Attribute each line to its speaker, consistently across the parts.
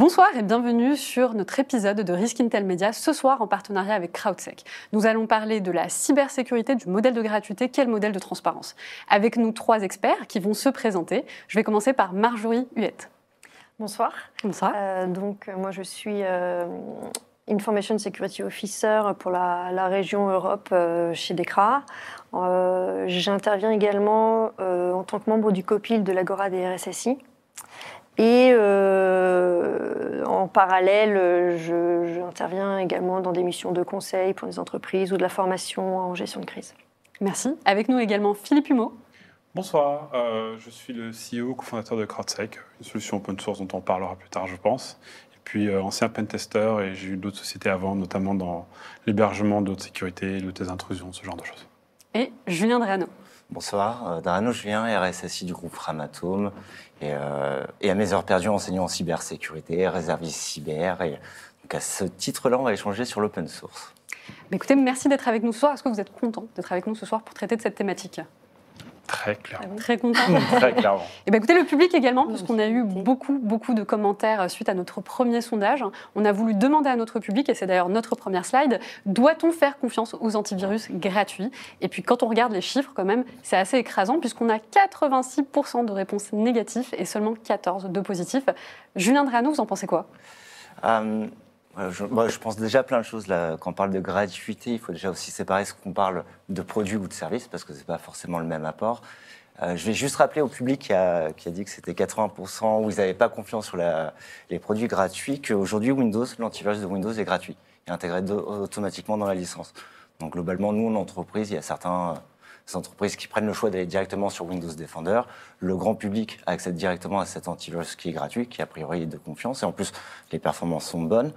Speaker 1: Bonsoir et bienvenue sur notre épisode de Risk Intel Media, ce soir en partenariat avec CrowdSec. Nous allons parler de la cybersécurité, du modèle de gratuité, quel modèle de transparence. Avec nous trois experts qui vont se présenter. Je vais commencer par Marjorie Huette.
Speaker 2: Bonsoir.
Speaker 1: Bonsoir.
Speaker 2: Euh, donc, euh, moi, je suis euh, Information Security Officer pour la, la région Europe euh, chez DECRA. J'interviens également en tant que membre du COPIL de l'Agora des RSSI. Et euh, en parallèle, je- j'interviens également dans des missions de conseil pour des entreprises ou de la formation en gestion de crise.
Speaker 1: Merci. Avec nous également Philippe Humeau.
Speaker 3: Bonsoir, euh, je suis le CEO, cofondateur de CrowdSec, une solution open source dont on parlera plus tard, je pense. Et puis euh, ancien pentester et j'ai eu d'autres sociétés avant, notamment dans l'hébergement d'autres sécurités, lutte des intrusions, ce genre de choses.
Speaker 1: Et Julien Drano.
Speaker 4: Bonsoir, euh, Darano Julien, RSSI du groupe Framatome. Et, euh, et à mes heures perdues, enseignant en cybersécurité, réserviste cyber. Et donc à ce titre-là, on va échanger sur l'open source.
Speaker 1: Bah, écoutez, merci d'être avec nous ce soir. Est-ce que vous êtes content d'être avec nous ce soir pour traiter de cette thématique?
Speaker 3: Très clairement.
Speaker 1: Très content.
Speaker 3: Très clairement.
Speaker 1: Et bien, écoutez, le public également, puisqu'on a eu beaucoup, beaucoup de commentaires suite à notre premier sondage. On a voulu demander à notre public, et c'est d'ailleurs notre première slide, doit-on faire confiance aux antivirus gratuits? Et puis, quand on regarde les chiffres, quand même, c'est assez écrasant, puisqu'on a 86% de réponses négatives et seulement 14 de positifs. Julien Drano, vous en pensez quoi?
Speaker 4: Euh, euh, je, pense déjà plein de choses. Là. Quand on parle de gratuité, il faut déjà aussi séparer ce qu'on parle de produits ou de services, parce que ce n'est pas forcément le même apport. Euh, je vais juste rappeler au public qui a, qui a dit que c'était 80% où ils n'avaient pas confiance sur les produits gratuits, qu'aujourd'hui, Windows, l'antivirus de Windows est gratuit et intégré automatiquement dans la licence. Donc globalement, nous, en entreprise, il y a certains euh, entreprises qui prennent le choix d'aller directement sur Windows Defender. Le grand public accède directement à cet antivirus qui est gratuit, qui a priori est de confiance. Et en plus, les performances sont bonnes.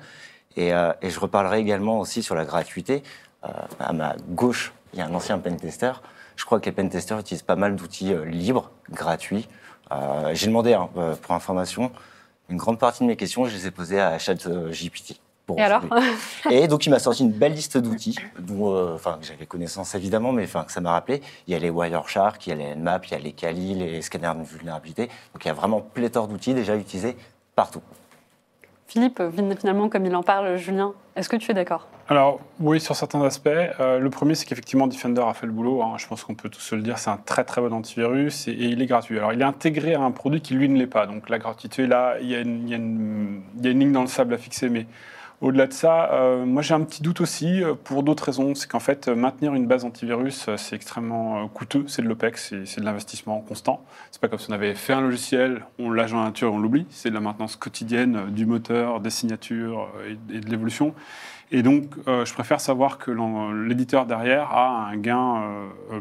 Speaker 4: Et, euh, je reparlerai également aussi sur la gratuité. Euh, à ma gauche, il y a un ancien pentester. Je crois que les pentesters utilisent pas mal d'outils euh, libres, gratuits. Euh, J'ai demandé, hein, pour information, une grande partie de mes questions, je les ai posées à ChatGPT. Pour
Speaker 1: Et alors.
Speaker 4: Et donc, il m'a sorti une belle liste d'outils, dont, euh, enfin, j'avais connaissance évidemment, mais enfin, que ça m'a rappelé. Il y a les Wireshark, il y a les Nmap, il y a les Kali, les scanners de vulnérabilité. Donc, il y a vraiment pléthore d'outils déjà utilisés partout.
Speaker 1: Philippe, finalement, comme il en parle, Julien, est-ce que tu es d'accord?
Speaker 3: Alors, oui, sur certains aspects. Euh, le premier, c'est qu'effectivement, Defender a fait le boulot. hein. Je pense qu'on peut tous se le dire. C'est un très, très bon antivirus et, et il est gratuit. Alors, il est intégré à un produit qui, lui, ne l'est pas. Donc, la gratuité, là, il y, a une, il y a une- il y a une ligne dans le sable à fixer. Mais au-delà de ça, euh, moi, j'ai un petit doute aussi euh, pour d'autres raisons. C'est qu'en fait, euh, maintenir une base antivirus, c'est extrêmement coûteux. C'est de l'OPEX, c'est- de l'investissement constant. C'est pas comme si on avait fait un logiciel, on lâche dans la nature et on l'oublie. C'est de la maintenance quotidienne du moteur, des signatures et, de l'évolution. Et donc, je préfère savoir que l'éditeur derrière a un gain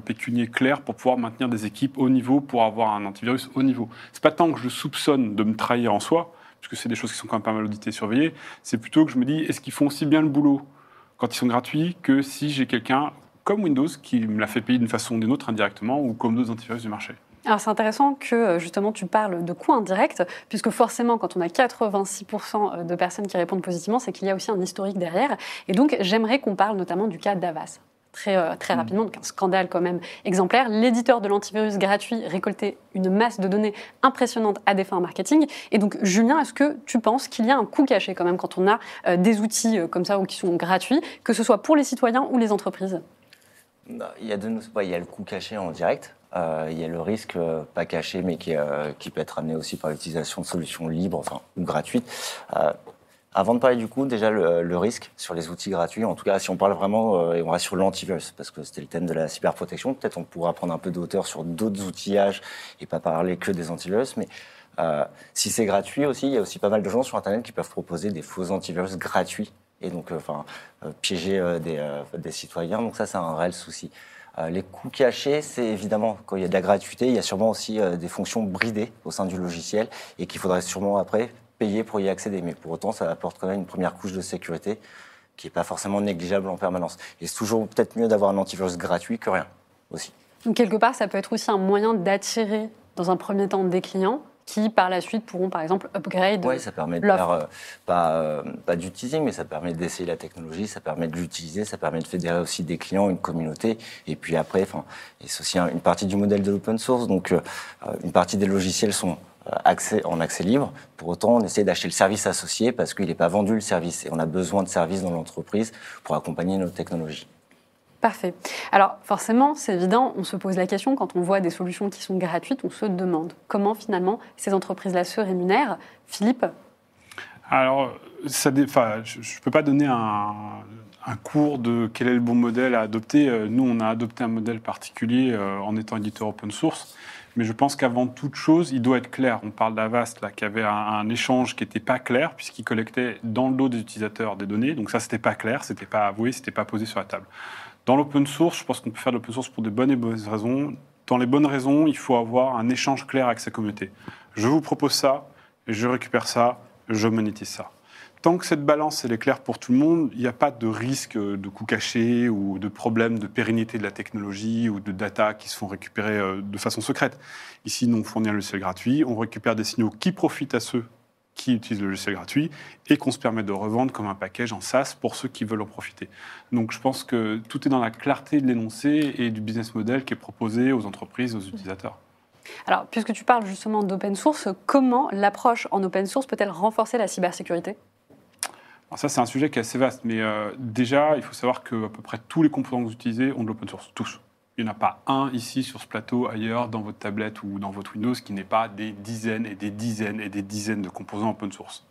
Speaker 3: pécunier clair pour pouvoir maintenir des équipes haut niveau, pour avoir un antivirus haut niveau. C'est pas tant que je soupçonne de me trahir en soi, puisque c'est des choses qui sont quand même pas mal auditées et surveillées, c'est plutôt que je me dis, est-ce qu'ils font aussi bien le boulot quand ils sont gratuits que si j'ai quelqu'un comme Windows qui me l'a fait payer d'une façon ou d'une autre indirectement, ou comme d'autres antivirus du marché
Speaker 1: Alors c'est intéressant que euh, justement tu parles de coûts indirects, puisque forcément quand on a 86% de personnes qui répondent positivement, c'est qu'il y a aussi un historique derrière. Et donc j'aimerais qu'on parle notamment du cas d'Avas. Très, euh, très rapidement, donc un scandale quand même exemplaire. L'éditeur de l'antivirus gratuit récoltait une masse de données impressionnante à des fins marketing. Et donc, Julien, est-ce que tu penses qu'il y a un coût caché quand même quand on a euh, des outils euh, comme ça ou qui sont gratuits, que ce soit pour les citoyens ou les entreprises?
Speaker 4: Il y a, de, ouais, il y a le coût caché en direct. Il y a le risque pas caché, mais qui, qui peut être amené aussi par l'utilisation de solutions libres enfin, ou gratuites. Avant de parler du coût, déjà le, risque sur les outils gratuits, en tout cas si on parle vraiment, euh, et on reste sur l'antivirus, parce que c'était le thème de la cyberprotection, peut-être on pourra prendre un peu de hauteur sur d'autres outillages et pas parler que des antivirus, mais euh, si c'est gratuit aussi, il y a aussi pas mal de gens sur Internet qui peuvent proposer des faux antivirus gratuits et donc euh, enfin piéger des, citoyens. Donc ça, c'est un réel souci. Les coûts cachés, c'est évidemment quand il y a de la gratuité, il y a sûrement aussi des fonctions bridées au sein du logiciel et qu'il faudrait sûrement après payer pour y accéder. Mais pour autant, ça apporte quand même une première couche de sécurité qui n'est pas forcément négligeable en permanence. Et c'est toujours peut-être mieux d'avoir un antivirus gratuit que rien aussi.
Speaker 1: Donc quelque part, ça peut être aussi un moyen d'attirer dans un premier temps des clients qui par la suite pourront par exemple upgrade.
Speaker 4: Oui, ça permet de faire, euh, pas, euh, pas du teasing, mais ça permet d'essayer la technologie, ça permet de l'utiliser, ça permet de fédérer aussi des clients, une communauté. Et puis après, enfin, et c'est aussi un- une partie du modèle de l'open source. Donc, euh, euh, une partie des logiciels sont accès, en accès libre. Pour autant, on essaie d'acheter le service associé parce qu'il n'est pas vendu le service et on a besoin de services dans l'entreprise pour accompagner nos technologies.
Speaker 1: Parfait. Alors forcément, c'est évident, on se pose la question quand on voit des solutions qui sont gratuites, on se demande comment finalement ces entreprises-là se rémunèrent. Philippe?
Speaker 3: Alors, ça, je ne peux pas donner un, un, cours de quel est le bon modèle à adopter. Euh, nous, on a adopté un modèle particulier euh, en étant éditeur open source. Mais je pense qu'avant toute chose, il doit être clair. On parle d'Avast, là, qui avait un, échange qui n'était pas clair, puisqu'il collectait dans le dos des utilisateurs des données. Donc ça, c'était pas clair, c'était pas avoué, c'était pas posé sur la table. Dans l'open source, je pense qu'on peut faire de l'open source pour de bonnes et mauvaises raisons. Dans les bonnes raisons, il faut avoir un échange clair avec sa communauté. Je vous propose ça, je récupère ça, je monétise ça. Tant que cette balance est claire pour tout le monde, il n'y a pas de risque de coûts cachés ou de problème de pérennité de la technologie ou de data qui se font récupérer euh, de façon secrète. Ici, nous, on fournit un logiciel gratuit, on récupère des signaux qui profitent à ceux qui utilisent le logiciel gratuit et qu'on se permet de revendre comme un package en SaaS pour ceux qui veulent en profiter. Donc je pense que tout est dans la clarté de l'énoncé et du business model qui est proposé aux entreprises, aux utilisateurs.
Speaker 1: Alors, puisque tu parles justement d'open source, comment l'approche en open source peut-elle renforcer la cybersécurité?
Speaker 3: Ça, c'est un sujet qui est assez vaste, mais euh, déjà, il faut savoir que à peu près tous les composants que vous utilisez ont de l'open source, tous. Il n'y en a pas un ici sur ce plateau, ailleurs, dans votre tablette ou dans votre Windows, qui n'est pas des dizaines et des dizaines et des dizaines de composants open source.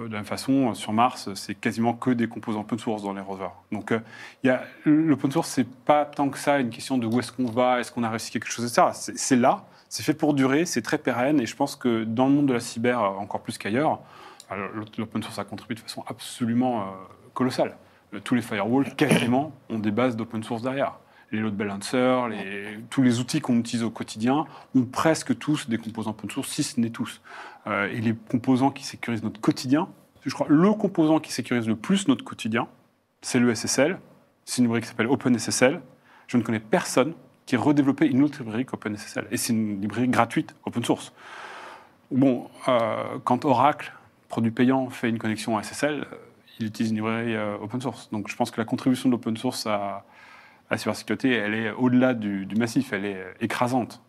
Speaker 3: Euh, de la même façon, sur Mars, c'est quasiment que des composants open source dans les rovers. Donc, euh, l'open source, c'est pas tant que ça une question de où est-ce qu'on va, est-ce qu'on a réussi quelque chose, etc. C'est là, c'est fait pour durer, c'est très pérenne, et je pense que dans le monde de la cyber, encore plus qu'ailleurs, l'open source a contribué de façon absolument euh, colossale. Tous les firewalls, quasiment, ont des bases d'open source derrière les load balancers, tous les outils qu'on utilise au quotidien ont presque tous des composants open source, si ce n'est tous. Euh, et les composants qui sécurisent notre quotidien, je crois le composant qui sécurise le plus notre quotidien, c'est le SSL. C'est une librairie qui s'appelle OpenSSL. Je ne connais personne qui ait redéveloppé une autre librairie qu'OpenSSL. Et c'est une librairie gratuite, open source. Bon, euh, quand Oracle, produit payant, fait une connexion à SSL, euh, il utilise une librairie open source. Donc je pense que la contribution de l'open source à, la cybersécurité, elle est au-delà du, massif, elle est écrasante.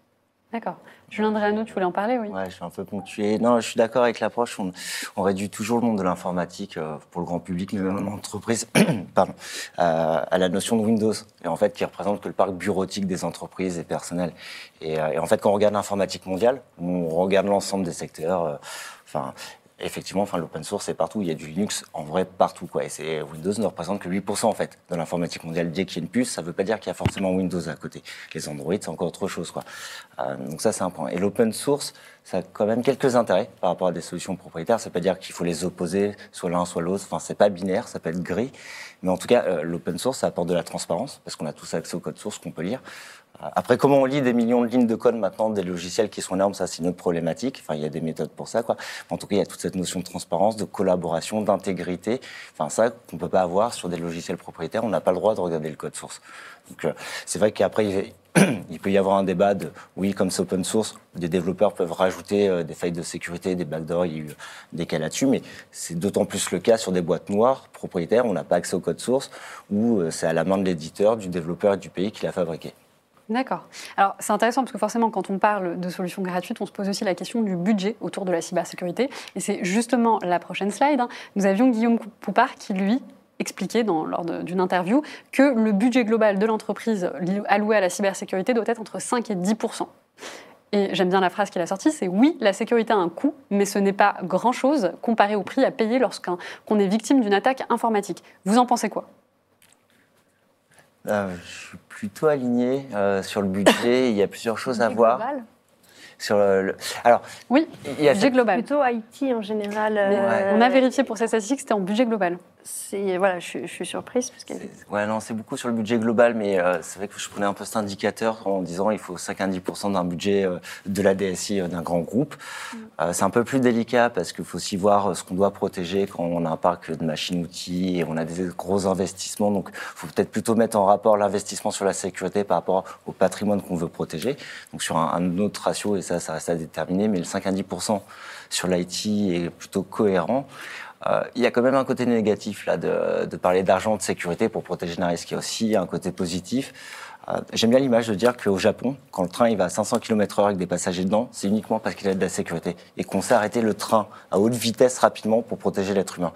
Speaker 1: D'accord. Julien Dréano, tu voulais en parler, oui
Speaker 4: Ouais, je suis un peu ponctué. Non, je suis d'accord avec l'approche. On, réduit toujours le monde de l'informatique euh, pour le grand public, même l'entreprise, pardon, euh, à la notion de Windows, et en fait, qui représente que le parc bureautique des entreprises et personnels. Et, euh, et en fait, quand on regarde l'informatique mondiale, on regarde l'ensemble des secteurs. Enfin, effectivement, enfin, l'open source, c'est partout. Il y a du Linux, en vrai, partout. Quoi. Et c'est, Windows ne représente que 8% en fait de l'informatique mondiale. Dès qu'il y a une puce, ça ne veut pas dire qu'il y a forcément Windows à côté. Les Android, c'est encore autre chose. Quoi. Euh, donc ça, c'est un point. Et l'open source, ça a quand même quelques intérêts par rapport à des solutions propriétaires. Ça veut pas dire qu'il faut les opposer, soit l'un, soit l'autre. Enfin, c'est pas binaire, ça peut être gris. Mais en tout cas, euh, l'open source, ça apporte de la transparence, parce qu'on a tous accès au code source qu'on peut lire. Après, comment on lit des millions de lignes de code maintenant, des logiciels qui sont énormes, ça c'est une autre problématique. Enfin, il y a des méthodes pour ça, quoi. En tout cas, il y a toute cette notion de transparence, de collaboration, d'intégrité. Enfin, ça qu'on peut pas avoir sur des logiciels propriétaires. On n'a pas le droit de regarder le code source. Donc, euh, c'est vrai qu'après, il peut y avoir un débat de, oui, comme c'est open source, des développeurs peuvent rajouter euh, des failles de sécurité, des backdoors, il y a eu des cas là-dessus, mais c'est d'autant plus le cas sur des boîtes noires propriétaires, on n'a pas accès au code source, où euh, c'est à la main de l'éditeur, du développeur et du pays qui l'a fabriqué.
Speaker 1: D'accord. Alors c'est intéressant parce que forcément quand on parle de solutions gratuites, on se pose aussi la question du budget autour de la cybersécurité. Et c'est justement la prochaine slide. Hein. Nous avions Guillaume Poupard qui lui expliquait lors d'une interview que le budget global de l'entreprise alloué à la cybersécurité doit être entre 5 et 10% et j'aime bien la phrase qu'il a sortie, c'est oui, la sécurité a un coût, mais ce n'est pas grand-chose comparé au prix à payer lorsqu'on est victime d'une attaque informatique. Vous en pensez quoi?
Speaker 4: Euh, je suis plutôt aligné euh, sur le budget. Il y a plusieurs choses à voir. Global. Sur le,
Speaker 1: Alors, oui, il y a budget global.
Speaker 2: Plutôt IT en général.
Speaker 1: On a vérifié pour cette statistique, c'était en budget global
Speaker 2: voilà, je, suis surprise parce que.
Speaker 4: Ouais, non, c'est beaucoup sur le budget global, mais euh, c'est vrai que je prenais un peu cet indicateur en disant il faut 5 à 10 d'un budget euh, de la DSI euh, d'un grand groupe. Mm. c'est un peu plus délicat parce qu'il faut aussi voir ce qu'on doit protéger quand on a un parc de machines-outils et on a des gros investissements. Donc, il faut peut-être plutôt mettre en rapport l'investissement sur la sécurité par rapport au patrimoine qu'on veut protéger. Donc, sur un, un, autre ratio, et ça, ça reste à déterminer, mais le 5 à 10 sur l'IT est plutôt cohérent. Euh, il y a quand même un côté négatif là de, parler d'argent de sécurité pour protéger un risque. Il y a aussi un côté positif. Euh, J'aime bien l'image de dire qu'au Japon, quand le train il va à 500 km/h avec des passagers dedans, c'est uniquement parce qu'il a de la sécurité et qu'on sait arrêter le train à haute vitesse rapidement pour protéger l'être humain.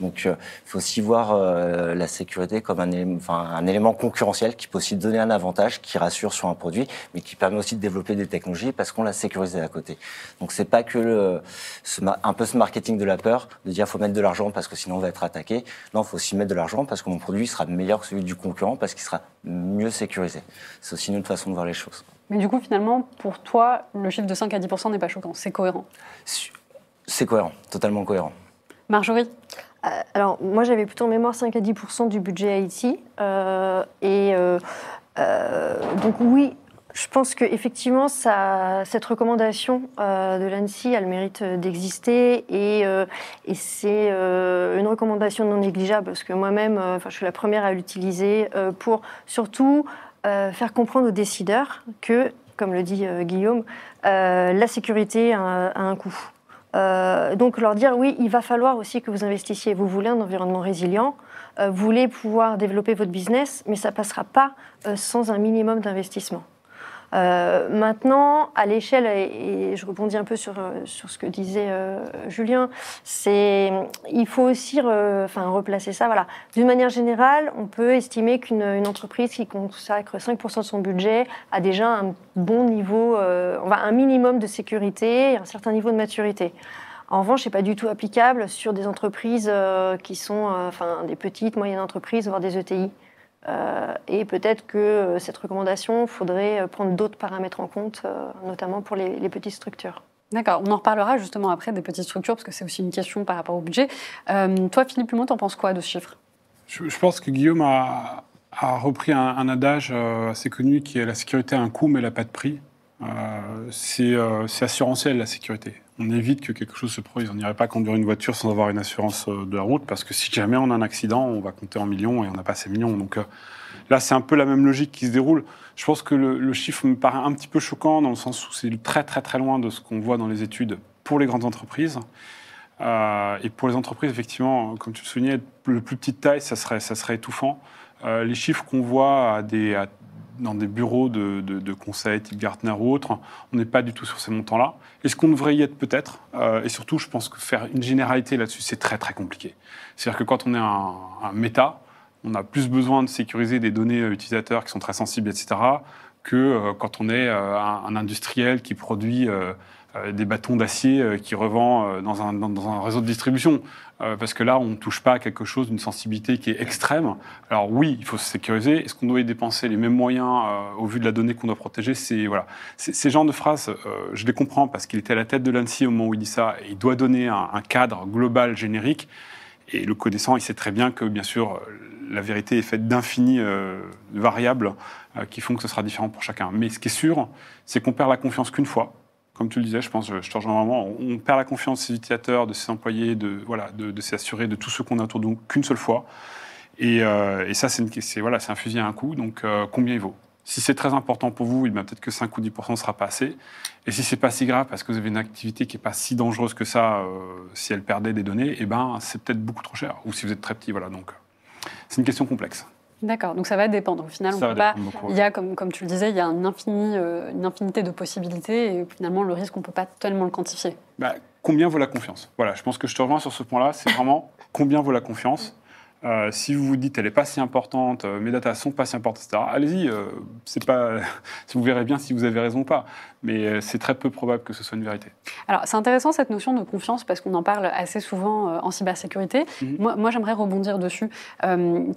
Speaker 4: Donc, il faut aussi voir euh, la sécurité comme un élément, enfin, un élément concurrentiel qui peut aussi donner un avantage, qui rassure sur un produit, mais qui permet aussi de développer des technologies parce qu'on l'a sécurisé à côté. Donc, c'est pas que le, ce ma- un peu ce marketing de la peur, de dire faut mettre de l'argent parce que sinon on va être attaqué. Non, il faut aussi mettre de l'argent parce que mon produit sera meilleur que celui du concurrent parce qu'il sera mieux sécurisé. C'est aussi une autre façon de voir les choses.
Speaker 1: Mais du coup, finalement, pour toi, le chiffre de 5 à 10 n'est pas choquant, c'est cohérent.
Speaker 4: C'est cohérent, totalement cohérent.
Speaker 1: Marjorie?
Speaker 2: Euh, Alors, moi, j'avais plutôt en mémoire 5 à 10% du budget IT. euh, et euh, euh, donc, oui, je pense qu'effectivement, cette recommandation euh, de l'ANSI a le mérite d'exister. Et, euh, c'est euh, une recommandation non négligeable, parce que moi-même, euh, je suis la première à l'utiliser euh, pour surtout euh, faire comprendre aux décideurs que, comme le dit euh, Guillaume, euh, la sécurité a un coût. Euh, donc leur dire oui, il va falloir aussi que vous investissiez. Vous voulez un environnement résilient, euh, vous voulez pouvoir développer votre business, mais ça passera pas euh, sans un minimum d'investissement. Euh, maintenant, à l'échelle, et, je rebondis un peu sur, euh, sur ce que disait euh, Julien, c'est il faut aussi re- enfin, replacer ça. Voilà. D'une manière générale, on peut estimer qu'une une entreprise qui consacre 5% de son budget a déjà un bon niveau, euh, un minimum de sécurité et un certain niveau de maturité. En revanche, c'est pas du tout applicable sur des entreprises euh, qui sont, enfin, des petites, moyennes entreprises, voire des ETI. Euh, et peut-être que euh, cette recommandation, il faudrait euh, prendre d'autres paramètres en compte, euh, notamment pour les, les petites structures.
Speaker 1: D'accord, on en reparlera justement après des petites structures, parce que c'est aussi une question par rapport au budget. Euh, toi, Philippe Lumont, t'en penses quoi de ce chiffre?
Speaker 3: Je, je pense que Guillaume a, a repris un, un adage euh, assez connu qui est la sécurité a un coût mais elle n'a pas de prix. Euh, c'est euh, c'est assurantiel la sécurité. On évite que quelque chose se produise. On n'irait pas conduire une voiture sans avoir une assurance euh, de la route parce que si jamais on a un accident, on va compter en millions et on n'a pas ces millions. Donc là, c'est un peu la même logique qui se déroule. Je pense que le, chiffre me paraît un petit peu choquant dans le sens où c'est très très très loin de ce qu'on voit dans les études pour les grandes entreprises. Et pour les entreprises, effectivement, comme tu le soulignais, le plus petite taille, ça serait, ça serait étouffant. Les chiffres qu'on voit à des, dans des bureaux de, de, conseil type Gartner ou autres, on n'est pas du tout sur ces montants-là. Est-ce qu'on devrait y être peut-être? Euh, Et surtout, je pense que faire une généralité là-dessus, c'est très très compliqué. C'est-à-dire que quand on est un, un méta, on a plus besoin de sécuriser des données euh, utilisateurs qui sont très sensibles, etc., que euh, quand on est un, industriel qui produit des bâtons d'acier euh, qui revend euh, dans, un, dans, un réseau de distribution. Euh, parce que là, on ne touche pas à quelque chose d'une sensibilité qui est extrême. Alors oui, il faut se sécuriser. Est-ce qu'on doit y dépenser les mêmes moyens euh, au vu de la donnée qu'on doit protéger? C'est voilà, ces genres de phrases, euh, je les comprends parce qu'il était à la tête de l'ANSI au moment où il dit ça. Et il doit donner un, un cadre global générique. Et le connaissant, il sait très bien que, bien sûr, euh, la vérité est faite d'infinies euh, variables euh, qui font que ce sera différent pour chacun. Mais ce qui est sûr, c'est qu'on perd la confiance qu'une fois. Comme tu le disais, je pense, je, je te rejoins vraiment, on perd la confiance de ses utilisateurs, de ses employés, de, voilà, de, de ses assurés, de tous ceux qu'on a autour de nous qu'une seule fois. Et, euh, ça, c'est voilà, un fusil à un coup. Donc, euh, combien il vaut? Si c'est très important pour vous, peut-être que 5 ou 10 ne sera pas assez. Et si c'est pas si grave parce que vous avez une activité qui n'est pas si dangereuse que ça, euh, si elle perdait des données, eh ben, c'est peut-être beaucoup trop cher. Ou si vous êtes très petit, voilà. Donc, c'est une question complexe.
Speaker 1: D'accord, donc ça va dépendre. Au final, on peut pas.
Speaker 3: beaucoup.
Speaker 1: Il y a, comme, comme tu le disais, il y a un infini, euh, une infinité de possibilités et finalement, le risque, on ne peut pas tellement le quantifier.
Speaker 3: Bah, combien vaut la confiance? Voilà, je pense que je te rejoins sur ce point-là. C'est vraiment combien vaut la confiance? Euh, Si vous vous dites elle n'est pas si importante, euh, mes datas sont pas si importantes, etc. Allez-y. euh, c'est pas. vous verrez bien si vous avez raison ou pas. Mais c'est très peu probable que ce soit une vérité.
Speaker 1: Alors, c'est intéressant cette notion de confiance parce qu'on en parle assez souvent en cybersécurité.
Speaker 3: Mhm.
Speaker 1: Moi, moi j'aimerais rebondir dessus.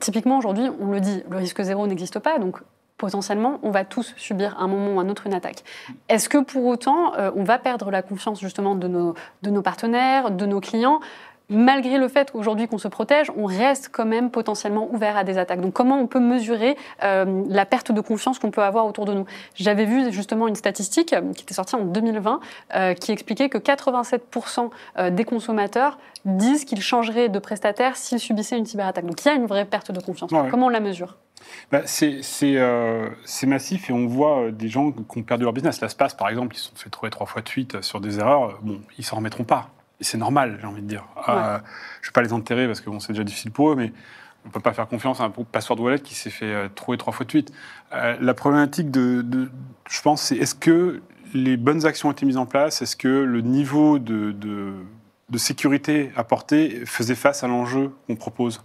Speaker 1: Typiquement, aujourd'hui, on le dit, le risque zéro n'existe pas, donc potentiellement, on va tous subir à un moment ou un autre une attaque. Est-ce que pour autant, euh, on va perdre la confiance justement de nos, de nos partenaires, de nos clients? Malgré le fait qu'aujourd'hui qu'on se protège, on reste quand même potentiellement ouvert à des attaques. Donc comment on peut mesurer euh, la perte de confiance qu'on peut avoir autour de nous? J'avais vu justement une statistique euh, qui était sortie en 2020 euh, qui expliquait que 87% euh, des consommateurs disent qu'ils changeraient de prestataire s'ils subissaient une cyberattaque. Donc il y a une vraie perte de confiance.
Speaker 3: Ouais.
Speaker 1: Comment on la mesure?
Speaker 3: Bah, c'est euh, massif et on voit des gens qui ont perdu leur business. La SPAS, par exemple, ils se sont fait trouver trois fois de suite sur des erreurs. Bon, ils s'en remettront pas. Et c'est normal, j'ai envie de dire. Euh, je ne vais pas les enterrer parce que bon, c'est déjà difficile pour eux, mais on ne peut pas faire confiance à un password wallet qui s'est fait euh, trouver trois fois de suite. Euh, la problématique, de, de- je pense, c'est est-ce que les bonnes actions ont été mises en place? Est-ce que le niveau de, de- de sécurité apporté faisait face à l'enjeu qu'on propose?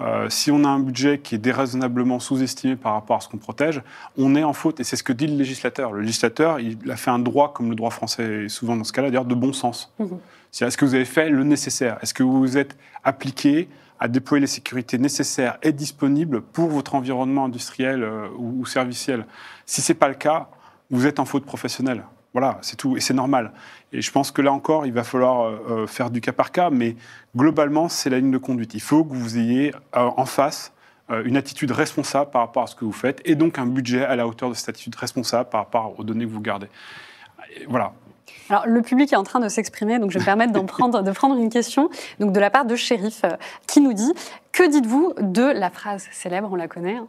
Speaker 3: Euh, si on a un budget qui est déraisonnablement sous-estimé par rapport à ce qu'on protège, on est en faute. Et c'est ce que dit le législateur. Le législateur, il a fait un droit, comme le droit français est souvent dans ce cas-là, d'ailleurs, de bon sens.
Speaker 1: Mhm.
Speaker 3: C'est-à-dire, Est-ce que vous avez fait le nécessaire? Est-ce que vous vous êtes appliqué à déployer les sécurités nécessaires et disponibles pour votre environnement industriel euh, ou, serviciel? Si ce n'est pas le cas, vous êtes en faute professionnelle. Voilà, c'est tout, et c'est normal. Et je pense que là encore, il va falloir euh, euh, faire du cas par cas, mais globalement, c'est la ligne de conduite. Il faut que vous ayez en face une attitude responsable par rapport à ce que vous faites, et donc un budget à la hauteur de cette attitude responsable par rapport aux données que vous gardez. Voilà.
Speaker 1: Alors, le public est en train de s'exprimer, donc je vais me permettre d'en prendre, de prendre une question donc de la part de Shérif, euh, qui nous dit Que dites-vous de la phrase célèbre, on la connaît hein,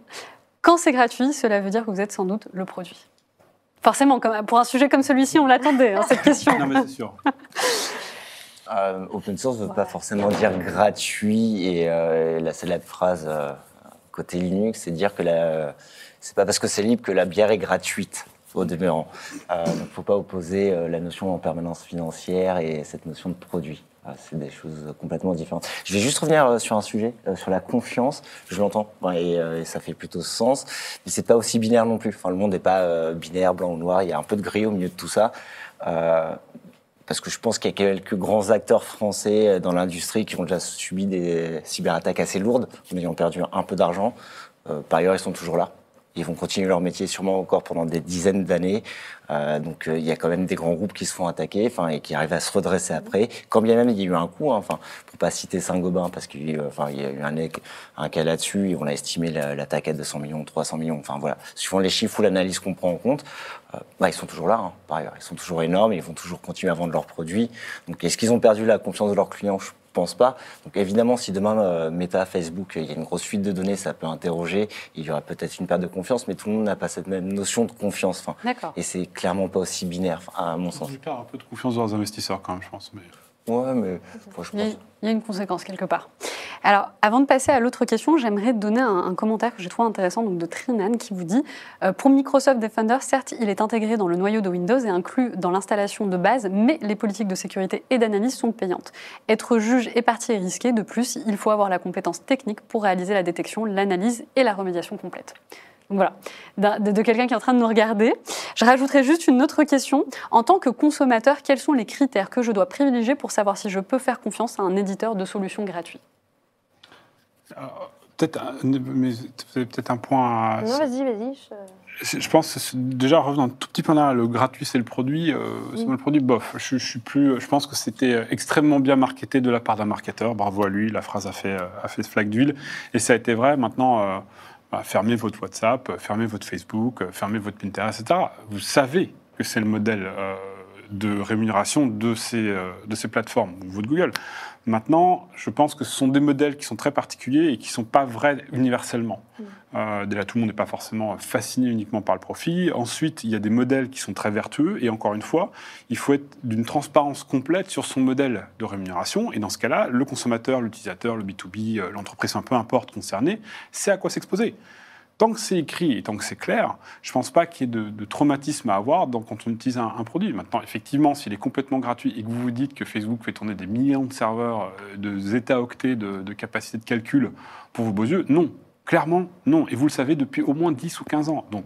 Speaker 1: Quand c'est gratuit, cela veut dire que vous êtes sans doute le produit. Forcément, comme- pour un sujet comme celui-ci, on l'attendait, hein, cette question.
Speaker 3: Non, mais c'est sûr.
Speaker 4: Euh, open source ne veut pas forcément dire gratuit et euh, la célèbre phrase euh, côté Linux, c'est dire que la- c'est pas parce que c'est libre que la bière est gratuite au demeurant. Euh, donc, faut pas opposer euh, la notion en permanence financière et cette notion de produit. Euh, c'est des choses complètement différentes. Je vais juste revenir euh, sur un sujet, euh, sur la confiance. Je l'entends ouais, et, euh, et ça fait plutôt sens, mais c'est pas aussi binaire non plus. Enfin, le monde n'est pas euh, binaire, blanc ou noir. Il y a un peu de gris au milieu de tout ça. Parce que je pense qu'il y a quelques grands acteurs français dans l'industrie qui ont déjà subi des cyberattaques assez lourdes, en ayant perdu un peu d'argent. Par ailleurs, ils sont toujours là. Ils vont continuer leur métier sûrement encore pendant des dizaines d'années. Euh, donc euh, il y a quand même des grands groupes qui se font attaquer, enfin et qui arrivent à se redresser après. Quand bien même il y a eu un coup, hein, enfin pour pas citer Saint-Gobain parce qu'il y a eu, enfin y a eu un, cas là-dessus et on a estimé la- l'attaque à 200 millions, 300 millions. Enfin voilà, suivant les chiffres ou l'analyse qu'on prend en compte, euh, bah, ils sont toujours là. hein, par ailleurs, ils sont toujours énormes, ils vont toujours continuer à vendre leurs produits. Donc est-ce qu'ils ont perdu la confiance de leurs clients? Pense pas. Donc évidemment, si demain euh, Meta, Facebook, il y a une grosse fuite de données, ça peut interroger. Il y aura peut-être une perte de confiance, mais tout le monde n'a pas cette même notion de confiance. Enfin,
Speaker 1: D'accord.
Speaker 4: et c'est clairement pas aussi binaire, enfin, à mon sens.
Speaker 3: Je perds un peu de confiance dans les investisseurs quand même, je pense. Mais...
Speaker 4: Ouais, mais enfin, je
Speaker 1: Il y, a,
Speaker 4: pense.
Speaker 1: il y a une conséquence quelque part. Alors, avant de passer à l'autre question, j'aimerais donner un, un commentaire que j'ai trouvé intéressant donc de Trinan qui vous dit euh, Pour Microsoft Defender, certes, il est intégré dans le noyau de Windows et inclus dans l'installation de base, mais les politiques de sécurité et d'analyse sont payantes. Être juge et partie est risqué. De plus, il faut avoir la compétence technique pour réaliser la détection, l'analyse et la remédiation complète. Donc voilà, d'un- de, de quelqu'un qui est en train de nous regarder. Je rajouterai juste une autre question. En tant que consommateur, quels sont les critères que je dois privilégier pour savoir si je peux faire confiance à un éditeur de solutions
Speaker 3: Peut-être, vous avez peut-être un point. à-
Speaker 2: Non, vas-y, vas-y. je-
Speaker 3: pense que c'est- déjà revenons un tout petit peu en arrière. Le gratuit, c'est le produit. euh, c'est moi le produit, bof. Je, je suis plus. Je pense que c'était euh, extrêmement bien marketé de la part d'un marketeur. Bravo à lui. La phrase a fait euh, a fait flaque d'huile et ça a été vrai. Maintenant, euh, bah, fermez votre WhatsApp, euh, fermez votre Facebook, euh, fermez votre Pinterest, etc. Vous savez que c'est le modèle euh, de rémunération de ces euh, de ces plateformes, votre Google. Maintenant, je pense que ce sont des modèles qui sont très particuliers et qui ne sont pas vrais universellement. Euh, déjà, tout le monde n'est pas forcément fasciné uniquement par le profit. Ensuite, il y a des modèles qui sont très vertueux. Et encore une fois, il faut être d'une transparence complète sur son modèle de rémunération. Et dans ce cas-là, le consommateur, l'utilisateur, le B2B, euh, l'entreprise, un peu importe concernée, c'est à quoi s'exposer. Tant que c'est écrit et tant que c'est clair, je ne pense pas qu'il y ait de, traumatisme à avoir dans- quand on utilise un, produit. Maintenant, effectivement, s'il est complètement gratuit et que vous vous dites que Facebook fait tourner des millions de serveurs, euh, de zeta-octets de capacité de calcul pour vos beaux yeux, non. Clairement, non. Et vous le savez depuis au moins 10 ou 15 ans. Donc,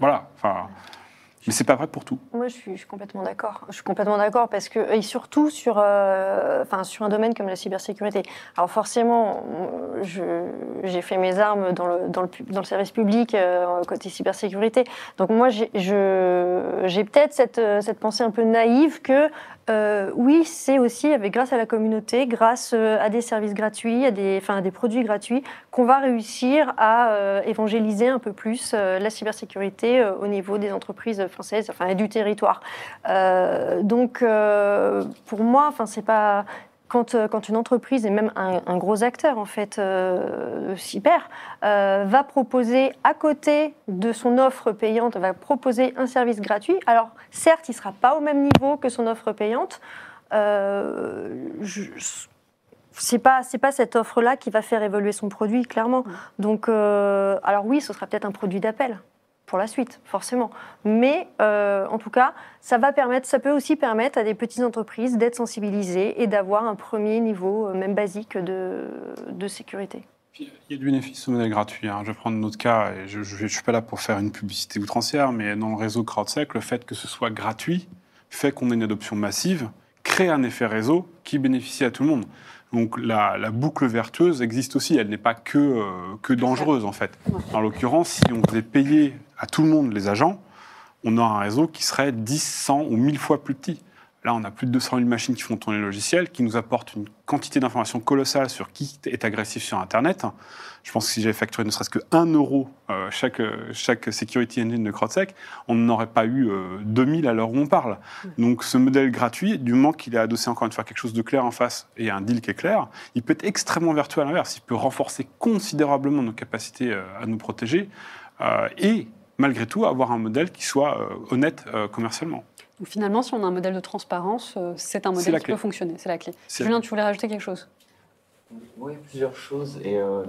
Speaker 3: voilà. Enfin, mais c'est pas vrai pour tout.
Speaker 2: Moi, je suis, complètement d'accord. Je suis complètement d'accord parce que, et surtout sur, euh, sur un domaine comme la cybersécurité. Alors forcément, j'ai fait mes armes dans le, dans le, service public euh, côté cybersécurité. Donc moi, j'ai peut-être cette, euh, cette pensée un peu naïve que euh, oui, c'est aussi avec, grâce à la communauté, grâce euh, à des services gratuits, à des, enfin, à des produits gratuits, qu'on va réussir à euh, évangéliser un peu plus la cybersécurité au niveau des entreprises françaises enfin, et du territoire. Donc, pour moi, enfin, c'est pas. Quand, euh, quand une entreprise et même un, un gros acteur en fait euh, cyber euh, va proposer à côté de son offre payante va proposer un service gratuit alors certes il sera pas au même niveau que son offre payante euh, je- c'est pas c'est pas cette offre là qui va faire évoluer son produit clairement. Donc euh, alors oui, ce sera peut-être un produit d'appel pour la suite, forcément. Mais euh, en tout cas, ça va permettre, ça peut aussi permettre à des petites entreprises d'être sensibilisées et d'avoir un premier niveau, euh, même basique, de, sécurité.
Speaker 3: Il y a du bénéfice au modèle gratuit. hein. Je vais prendre notre cas, et je ne suis pas là pour faire une publicité outrancière, mais dans le réseau CrowdSec, le fait que ce soit gratuit fait qu'on ait une adoption massive, crée un effet réseau qui bénéficie à tout le monde. Donc la, la boucle vertueuse existe aussi, elle n'est pas que, euh, que dangereuse en fait. En l'occurrence, si on faisait payer à tout le monde les agents, on aurait un réseau qui serait 10, 100 ou 1000 fois plus petit. Là, on a plus de 200 000 machines qui font tourner le logiciel, qui nous apportent une quantité d'informations colossale sur qui est agressif sur Internet. Je pense que si j'avais facturé ne serait-ce que 1 euro euh, chaque, chaque security engine de CrowdSec, on n'aurait pas eu euh, 2000 à l'heure où on parle. Donc ce modèle gratuit, du moment qu'il est adossé encore une fois à quelque chose de clair en face et un deal qui est clair, il peut être extrêmement vertueux à l'inverse. Il peut renforcer considérablement nos capacités euh, à nous protéger euh, et malgré tout avoir un modèle qui soit honnête commercialement.
Speaker 1: Donc finalement, si on a un modèle de transparence, euh, c'est un modèle qui
Speaker 3: clé.
Speaker 1: peut fonctionner. C'est la clé. Julien, tu voulais rajouter quelque chose?
Speaker 4: Oui, plusieurs choses. Et euh,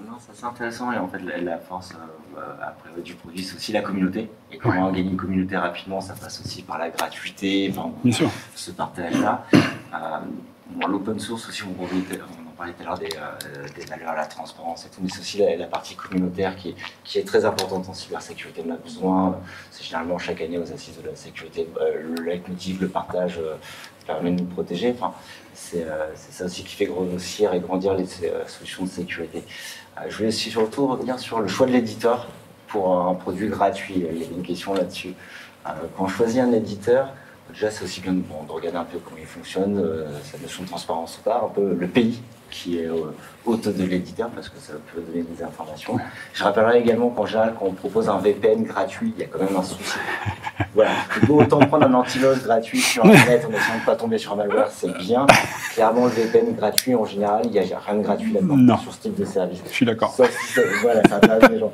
Speaker 4: non, ça c'est intéressant. Et en fait, la, la force euh, euh, après du produit, c'est aussi la communauté. Et comment gagner une communauté rapidement, ça passe aussi par la gratuité, enfin,
Speaker 3: Bien sûr.
Speaker 4: ce partage-là. Euh, bon, L'open source aussi, on, parlait- on parlait tout à l'heure des, euh, valeurs, la transparence et tout, mais c'est aussi la, partie communautaire qui qui est très importante en cybersécurité. On a besoin, c'est généralement chaque année aux assises de la sécurité, euh, le leitmotiv, le partage euh, permet de nous protéger. Enfin, c'est euh, ça aussi qui fait grossir et grandir les euh, solutions de sécurité. Je voulais aussi surtout revenir sur le choix de l'éditeur pour un produit gratuit. Il y avait une question là-dessus. Quand on choisit un éditeur, déjà c'est aussi bien de regarder un peu comment il fonctionne, euh, sa notion de transparence ou pas, un peu le pays qui est hôte de l'éditeur parce que ça peut donner des informations. Je rappellerai également qu'en général, quand on propose un VPN gratuit, il y a quand même un souci. Voilà, il faut autant prendre un antivirus gratuit sur Internet en essayant de ne pas tomber sur un malware, c'est bien. Clairement, le VPN gratuit, en général, il n'y a rien de gratuit là-dedans sur ce type de service.
Speaker 3: Je suis d'accord.
Speaker 4: Si voilà, ça intéresse les gens.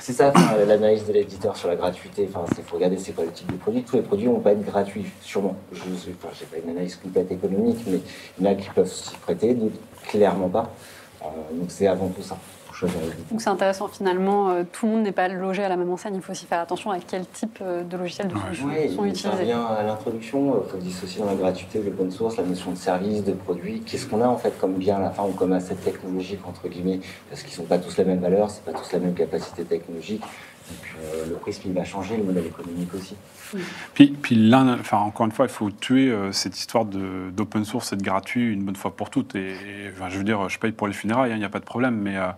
Speaker 4: C'est ça enfin, l'analyse de l'éditeur sur la gratuité. Enfin, il faut regarder c'est quoi le type de produit. Tous les produits ne vont pas être gratuits, sûrement. Je n'ai enfin, pas une analyse complète économique, mais il y en a qui peuvent s'y prêter, d'autres clairement pas. Euh, donc c'est avant tout ça, pour choisir l'éditeur.
Speaker 1: Donc c'est intéressant finalement, euh, tout le monde n'est pas logé à la même enseigne, il faut aussi faire attention à quel type euh, de logiciel de
Speaker 3: Ouais.
Speaker 1: solution
Speaker 4: Oui,
Speaker 1: sont
Speaker 4: ça
Speaker 1: utilisés.
Speaker 4: revient à l'introduction. Il faut dissocier dans la gratuité l'open source la notion de service, de produit. Qu'est-ce qu'on a en fait comme bien à la fin ou comme asset technologique entre guillemets? Parce qu'ils sont pas tous la même valeur, c'est pas tous la même capacité technologique. Donc euh, le prisme il va changer, le modèle économique aussi.
Speaker 3: Puis, puis l'un, enfin, encore une fois, il faut tuer euh, cette histoire d'open source et de gratuit une bonne fois pour toutes. Et, je veux dire, je paye pour les funérailles, il n'y a pas de problème, mais euh,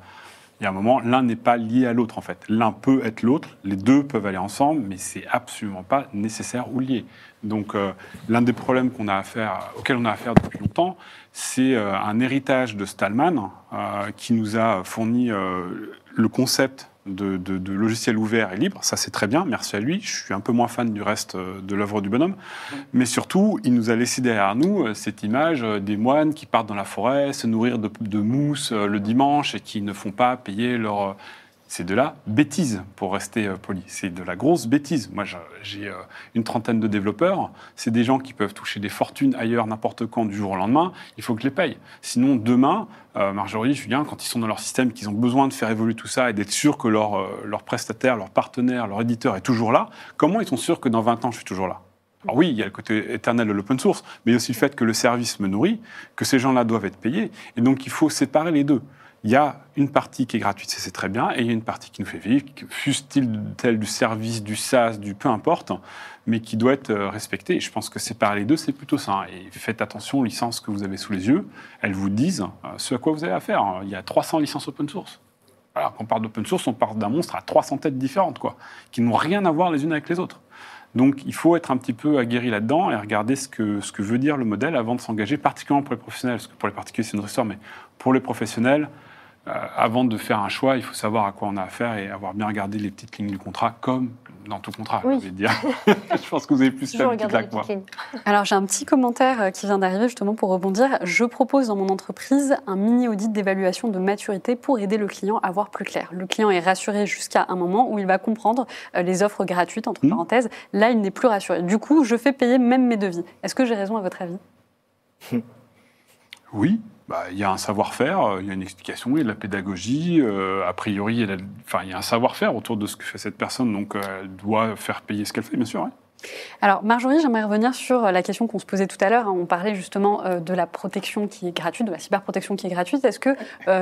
Speaker 3: il y a un moment, l'un n'est pas lié à l'autre en fait. L'un peut être l'autre, les deux peuvent aller ensemble, mais c'est absolument pas nécessaire ou lié. Donc, euh, l'un des problèmes qu'on a affaire, auxquels on a affaire depuis longtemps, c'est euh, un héritage de Stallman euh, qui nous a fourni euh, le concept de, de, de logiciel ouvert et libre. Ça, c'est très bien, merci à lui. Je suis un peu moins fan du reste euh, de l'œuvre du bonhomme. Mais surtout, il nous a laissé derrière nous euh, cette image euh, des moines qui partent dans la forêt, se nourrir de, mousse le dimanche et qui ne font pas payer leur. C'est de la bêtise, pour rester euh, poli. C'est de la grosse bêtise. Moi, j'ai euh, une trentaine de développeurs. C'est des gens qui peuvent toucher des fortunes ailleurs, n'importe quand, du jour au lendemain. Il faut que je les paye. Sinon, demain, euh, Marjorie, Julien, quand ils sont dans leur système, qu'ils ont besoin de faire évoluer tout ça et d'être sûrs que leur, leur prestataire, leur partenaire, leur éditeur est toujours là, comment ils sont sûrs que dans 20 ans, je suis toujours là? Alors oui, il y a le côté éternel de l'open source, mais il y a aussi le fait que le service me nourrit, que ces gens-là doivent être payés, et donc il faut séparer les deux. Il y a une partie qui est gratuite, c'est très bien, et il y a une partie qui nous fait vivre, fût-il tel du service, du SaaS, du peu importe, mais qui doit être euh, respectée. Je pense que séparer les deux, c'est plutôt ça. Et faites attention aux licences que vous avez sous les yeux, elles vous disent euh, ce à quoi vous avez affaire. Il y a 300 licences open source. Voilà, quand on parle d'open source, on parle d'un monstre à 300 têtes différentes, quoi, qui n'ont rien à voir les unes avec les autres. Donc il faut être un petit peu aguerri là-dedans et regarder ce que, ce que veut dire le modèle avant de s'engager, particulièrement pour les professionnels, parce que pour les particuliers c'est une histoire, mais pour les professionnels, avant de faire un choix, il faut savoir à quoi on a affaire et avoir bien regardé les petites lignes du contrat, comme dans tout contrat,
Speaker 2: Oui.
Speaker 3: envie de dire. je pense que vous avez plus l'habitude que moi.
Speaker 1: Alors j'ai un petit commentaire euh, qui vient d'arriver justement pour rebondir. Je propose dans mon entreprise un mini audit d'évaluation de maturité pour aider le client à voir plus clair. Le client est rassuré jusqu'à un moment où il va comprendre euh, les offres gratuites, entre
Speaker 3: Mhm.
Speaker 1: parenthèses. Là, il n'est plus rassuré. Du coup, je fais payer même mes devis. Est-ce que j'ai raison à votre avis?
Speaker 3: Oui, bah, il y a un savoir-faire, euh, il y a une explication, il y a de la pédagogie. euh, a priori, il y a, un savoir-faire autour de ce que fait cette personne, donc euh, elle doit faire payer ce qu'elle fait, bien sûr.
Speaker 1: Alors, Marjorie, j'aimerais revenir sur la question qu'on se posait tout à l'heure. hein. On parlait justement de la protection qui est gratuite, de la cyberprotection qui est gratuite. Est-ce que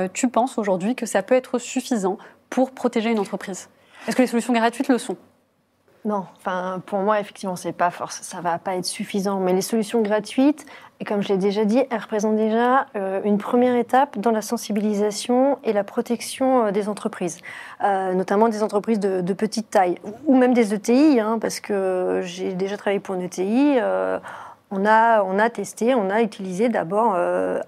Speaker 1: tu penses aujourd'hui que ça peut être suffisant pour protéger une entreprise? Est-ce que les solutions gratuites le sont?
Speaker 2: Non, enfin, pour moi, effectivement, c'est pas force, ça va pas être suffisant. Mais les solutions gratuites, et comme je l'ai déjà dit, elles représentent déjà euh, une première étape dans la sensibilisation et la protection euh, des entreprises, Euh, notamment des entreprises de, petite taille, ou même des ETI, hein, parce que j'ai déjà travaillé pour une ETI. on a, on a testé, on a utilisé d'abord,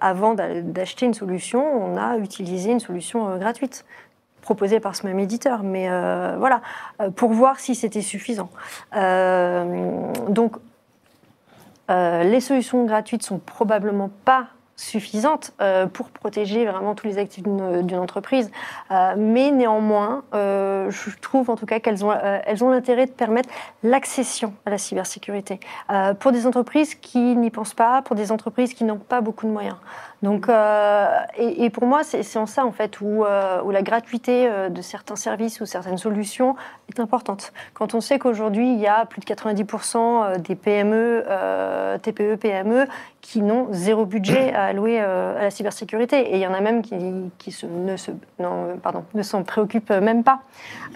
Speaker 2: avant d'a- d'acheter une solution, on a utilisé une solution gratuite proposée par ce même éditeur. Mais euh, voilà, euh, pour voir si c'était suffisant. Euh, donc, les solutions gratuites sont probablement pas suffisantes pour protéger vraiment tous les actifs d'une entreprise. Mais néanmoins, je trouve en tout cas qu'elles ont, elles ont l'intérêt de permettre l'accession à la cybersécurité pour des entreprises qui n'y pensent pas, pour des entreprises qui n'ont pas beaucoup de moyens. Donc, euh, et, pour moi, c'est en ça en fait où, euh, la gratuité euh, de certains services ou certaines solutions est importante. Quand on sait qu'aujourd'hui, il y a plus de 90% des PME, TPE, PME qui n'ont zéro budget à allouer à la cybersécurité. Et il y en a même qui, ne, s'en préoccupent même pas.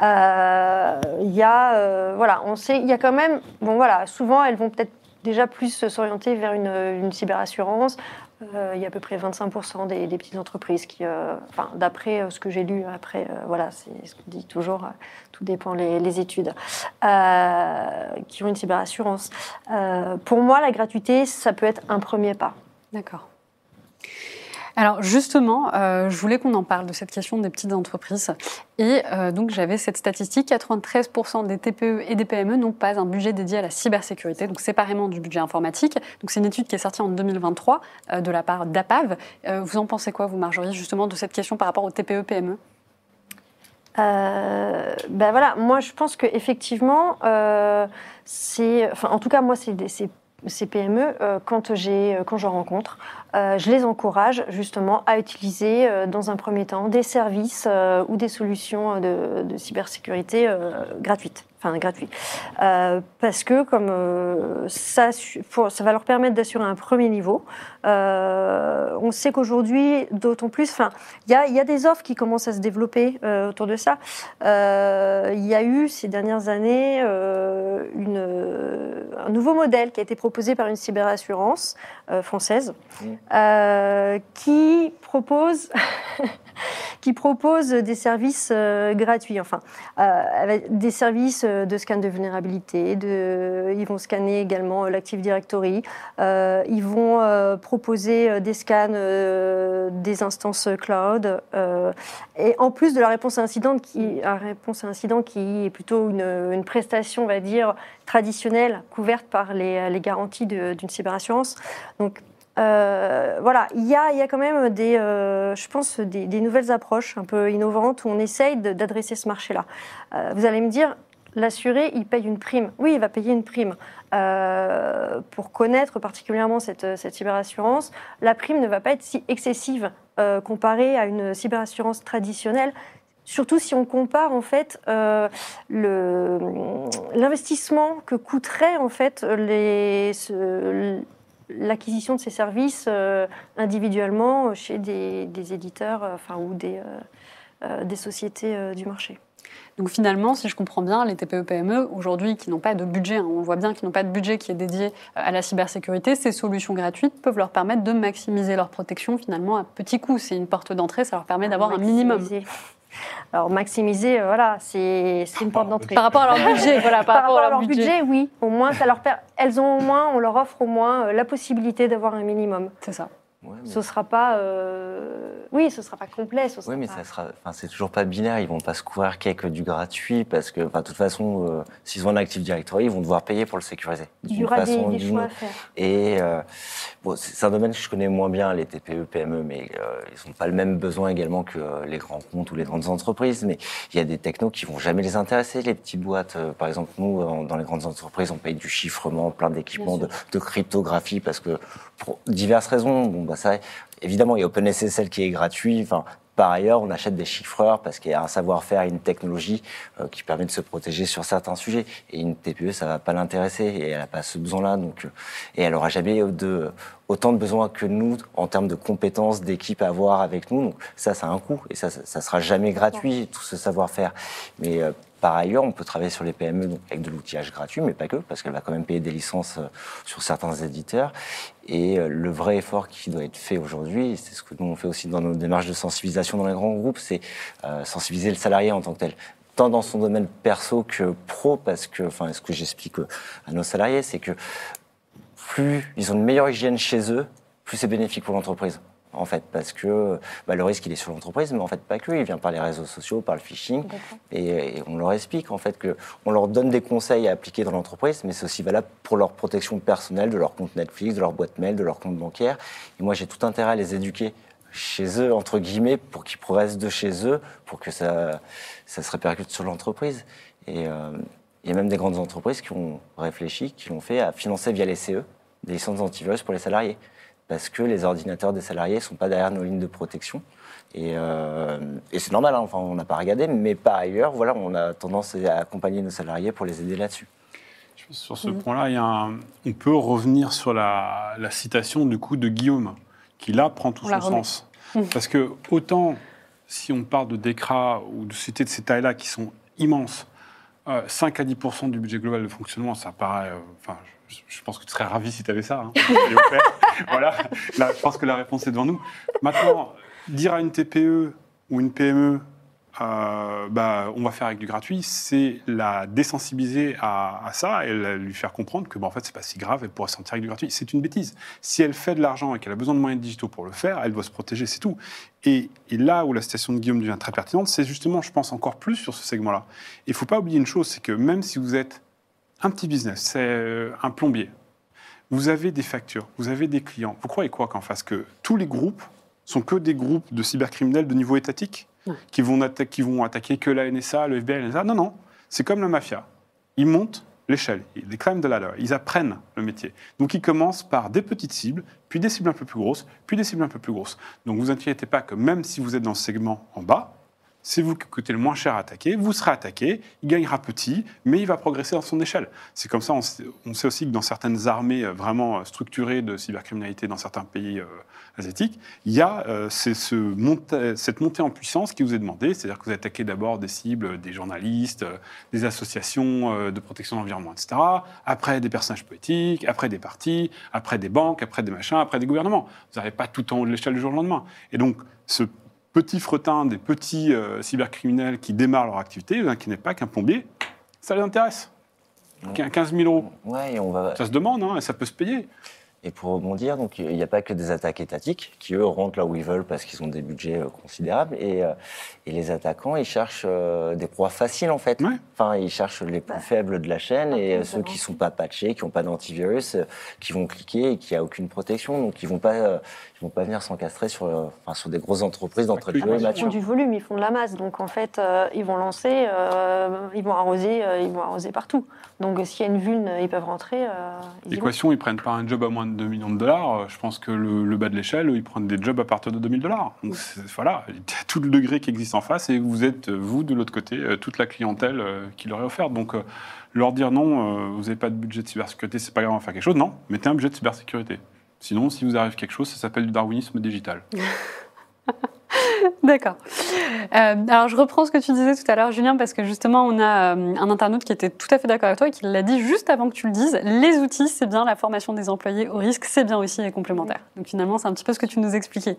Speaker 2: Il y a, voilà, on sait, il y a quand même, bon voilà, souvent elles vont peut-être déjà plus s'orienter vers une, une cyberassurance. Euh, il y a à peu près 25% des, petites entreprises qui, euh, enfin, d'après euh, ce que j'ai lu, après, voilà, c'est ce qu'on dit toujours, tout dépend les, études, qui ont une cyberassurance. Pour moi, la gratuité, ça peut être un premier pas.
Speaker 1: D'accord. Alors justement, euh, je voulais qu'on en parle de cette question des petites entreprises. Et euh, donc j'avais cette statistique, 93% des TPE et des PME n'ont pas un budget dédié à la cybersécurité, donc séparément du budget informatique. Donc c'est une étude qui est sortie en 2023 euh, de la part d'APAV. Vous en pensez quoi, vous Marjorie, justement de cette question par rapport aux TPE, PME
Speaker 2: Euh, ben voilà, moi je pense que effectivement, euh, c'est, en tout cas moi c'est- ces PME euh, quand j'ai, quand je rencontre, euh, je les encourage justement à utiliser euh, dans un premier temps des services euh, ou des solutions de, cybersécurité euh, gratuites, enfin gratuites, Euh, parce que comme euh, ça, pour- ça va leur permettre d'assurer un premier niveau. Euh, on sait qu'aujourd'hui, d'autant plus, enfin il y y a des offres qui commencent à se développer euh, autour de ça. Euh, il y a eu ces dernières années euh, une, un nouveau modèle qui a été proposé par une cyberassurance euh, française
Speaker 4: Mmh.
Speaker 2: euh, qui propose qui propose des services euh, gratuits, enfin euh, des services euh, de scan de vulnérabilité. Ils vont scanner également l'Active Directory. Ils vont proposer des scans des instances cloud. et en plus de la réponse à incident, qui, la réponse à incident qui est plutôt une, prestation, on va dire, traditionnelle, couverte par les, les garanties d'une cyberassurance. Donc euh, voilà, il y a, y a quand même des, euh, je pense, des, nouvelles approches un peu innovantes où on essaye d'adresser ce marché-là. Euh, vous allez me dire, l'assuré, il paye une prime. Oui, il va payer une prime. Pour connaître particulièrement cette, cette cyberassurance, la prime ne va pas être si excessive comparée à une cyberassurance traditionnelle. Surtout si on compare en fait l'investissement que coûterait en fait les, ce- l'acquisition de ces services euh, individuellement chez des, des éditeurs euh, enfin, ou des, euh, euh, des sociétés euh, du marché.
Speaker 1: Donc finalement, si je comprends bien, les TPE-PME aujourd'hui qui n'ont pas de budget, hein, on voit bien qu'ils n'ont pas de budget qui est dédié euh, à la cybersécurité, ces solutions gratuites peuvent leur permettre de maximiser leur protection finalement à petit coût. C'est une porte d'entrée, ça leur permet d'avoir un minimum.
Speaker 2: Alors maximiser, euh, voilà, c'est une porte d'entrée.
Speaker 1: Par rapport à leur budget, voilà, par,
Speaker 2: Par rapport à leur budget, oui. Au moins, ça leur per- elles ont au moins, on leur offre au moins euh, la possibilité d'avoir un minimum.
Speaker 1: C'est ça.
Speaker 4: Ouais, mais-
Speaker 2: Ce sera pas, euh, oui, ce sera pas complet. Ce sera
Speaker 4: Oui, mais
Speaker 2: pas-
Speaker 4: ça sera, enfin, c'est toujours pas binaire. Ils vont pas se couvrir qu'avec du gratuit parce que, enfin, de toute façon, euh, s'ils ont un Active Directory, ils vont devoir payer pour le sécuriser.
Speaker 2: il y aura
Speaker 4: façon ou
Speaker 2: des
Speaker 4: d'une
Speaker 2: choix à
Speaker 4: autre.
Speaker 2: faire.
Speaker 4: Et euh, bon, c'est un domaine que je connais moins bien, les TPE, PME, mais ils n'ont pas le même besoin également que les grands comptes ou les grandes entreprises. Mais il y a des technos qui vont jamais les intéresser, les petites boîtes. Par exemple, nous, dans les grandes entreprises, on paye du chiffrement, plein d'équipements de, de cryptographie parce que pour diverses raisons, bon, bah, ça, évidemment, il y a OpenSSL qui est gratuit. Enfin, par ailleurs, on achète des chiffreurs parce qu'il y a un savoir-faire, une technologie euh, qui permet de se protéger sur certains sujets. Et une TPE, ça va pas l'intéresser et elle n'a pas ce besoin-là. Donc, euh, et elle aura jamais de, autant de besoins que nous en termes de compétences, d'équipe à avoir avec nous. Donc ça, ça a un coût et ça, ça, ça sera jamais gratuit tout ce savoir-faire. Mais euh, par ailleurs, on peut travailler sur les PME avec de l'outillage gratuit, mais pas que, parce qu'elle va quand même payer des licences euh, sur certains éditeurs. Et euh, le vrai effort qui doit être fait aujourd'hui, c'est ce que nous on fait aussi dans nos démarches de sensibilisation dans les grands groupes, c'est euh, sensibiliser le salarié en tant que tel tant dans son domaine perso que pro, parce que, enfin, ce que j'explique à nos salariés, c'est que plus ils ont une meilleure hygiène chez eux, plus c'est bénéfique pour l'entreprise. En fait, parce que bah, le risque il est sur l'entreprise, mais en fait pas que, il vient par les réseaux sociaux, par le phishing, et, et on leur explique en fait que on leur donne des conseils à appliquer dans l'entreprise, mais c'est aussi valable pour leur protection personnelle de leur compte Netflix, de leur boîte mail, de leur compte bancaire. Et moi j'ai tout intérêt à les éduquer chez eux entre guillemets pour qu'ils progressent de chez eux, pour que ça ça se répercute sur l'entreprise. Et euh, il y a même des grandes entreprises qui ont réfléchi, qui l'ont fait à financer via les CE des licences antivirus pour les salariés parce que les ordinateurs des salariés ne sont pas derrière nos lignes de protection. Et, euh, et c'est normal, hein, enfin, on n'a pas regardé, mais par ailleurs, voilà, on a tendance à accompagner nos salariés pour les aider là-dessus.
Speaker 3: Sur ce point-là, un- on peut revenir sur la, la citation du coup de Guillaume, qui là prend tout
Speaker 1: On
Speaker 3: son sens. Parce que autant si on parle de DECRA ou de sociétés de ces tailles-là qui sont immenses, euh, 5 à 10% du budget global de fonctionnement, ça paraît. euh, Enfin, je, je pense que tu serais ravi si tu avais ça. hein. Voilà, Là, je pense que la réponse est devant nous. Maintenant, dire à une TPE ou une PME, euh, bah, on va faire avec du gratuit, c'est la désensibiliser à, ça et lui faire comprendre que bah, en fait c'est pas si grave, elle pourra se sentir avec du gratuit. C'est une bêtise. Si elle fait de l'argent et qu'elle a besoin de moyens digitaux pour le faire, elle doit se protéger, c'est tout. Et, là où la citation de Guillaume devient très pertinente, c'est justement, je pense, encore plus sur ce segment-là. Il faut pas oublier une chose, c'est que même si vous êtes un petit business, c'est euh, un plombier, vous avez des factures, vous avez des clients. Vous croyez quoi qu'en face que tous les groupes sont que des groupes de cybercriminels de niveau étatique qui vont, qui vont attaquer que la NSA, le FBI, la NSA Non, non. C'est comme la mafia. Ils montent l'échelle, ils climb the ladder, ils apprennent le métier. Donc ils commencent par des petites cibles, puis des cibles un peu plus grosses, puis des cibles un peu plus grosses. Donc vous inquiétez pas que même si vous êtes dans ce segment en bas, c'est vous qui coûtez le moins cher à attaquer, vous serez attaqué, il gagnera petit, mais il va progresser dans son échelle. C'est comme ça, on sait, aussi que dans certaines armées euh, vraiment euh, structurées de cybercriminalité dans certains pays euh, asiatiques, il y a cette montée en puissance qui vous est demandée, c'est-à-dire que vous attaquez d'abord des cibles, des journalistes, des associations de protection de l'environnement, etc., après des personnages politiques, après des partis, après des banques, après des machins, après des gouvernements. Vous n'arrivez pas tout en haut de l'échelle du jour au lendemain. Et donc, ce petit fretin des petits euh, cybercriminels qui démarrent leur activité, ne vous inquiétez pas qu'un plombier, ça les intéresse. Qu- 15 000 euros,
Speaker 4: Ouais, et on va,
Speaker 3: ça se demande, hein, et ça peut se payer.
Speaker 4: Et pour rebondir, donc il n'y a pas que des attaques étatiques qui eux rentrent là où ils veulent parce qu'ils ont des budgets euh, considérables et, euh, et les attaquants ils cherchent euh, des proies faciles en fait.
Speaker 3: Ouais.
Speaker 4: Enfin ils cherchent les plus faibles de la chaîne et euh, ceux qui sont pas patchés, qui n'ont pas d'antivirus, euh, qui vont cliquer et qui a aucune protection donc ils vont pas euh, ils vont pas venir s'encastrer sur euh, enfin sur des grosses entreprises d'entrée de
Speaker 3: que-
Speaker 4: jeu
Speaker 2: Ils font du volume, ils font de la masse. Donc en fait, euh, ils vont lancer, euh, ils vont arroser, euh, ils vont arroser partout. Donc s'il y a une vulne, ils peuvent rentrer. euh, ils.
Speaker 3: L'équation, ils prennent pas un job à moins de 2 millions de dollars. Je pense que le, le bas de l'échelle, ils prennent des jobs à partir de 2000 dollars. Donc c'est- voilà, il y a tout le degré qui existe en face et vous êtes, vous, de l'autre côté, toute la clientèle qui leur est offerte. Donc leur dire non, vous n'avez pas de budget de cybersécurité, c'est pas grave, on va faire quelque chose. Non, mettez un budget de cybersécurité. Sinon, si vous arrive quelque chose, ça s'appelle du darwinisme digital.
Speaker 1: D'accord. Euh, alors, je reprends ce que tu disais tout à l'heure, Julien, parce que justement, on a euh, un internaute qui était tout à fait d'accord avec toi et qui l'a dit juste avant que tu le dises. Les outils, c'est bien, la formation des employés au risque, c'est bien aussi et complémentaire. Donc, finalement, c'est un petit peu ce que tu nous expliquais.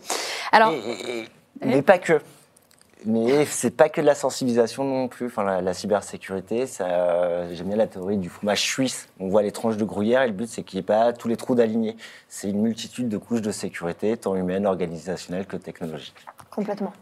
Speaker 1: Alors,
Speaker 4: Et- et- et- mais pas que. Mais c'est pas que de la sensibilisation non plus. Enfin, la, la cybersécurité, ça, j'aime bien la théorie du fromage suisse. On voit les tranches de gruyère et le but, c'est qu'il n'y ait pas tous les trous d'alignés. C'est une multitude de couches de sécurité, tant humaine, organisationnelle que technologique.
Speaker 2: Complètement.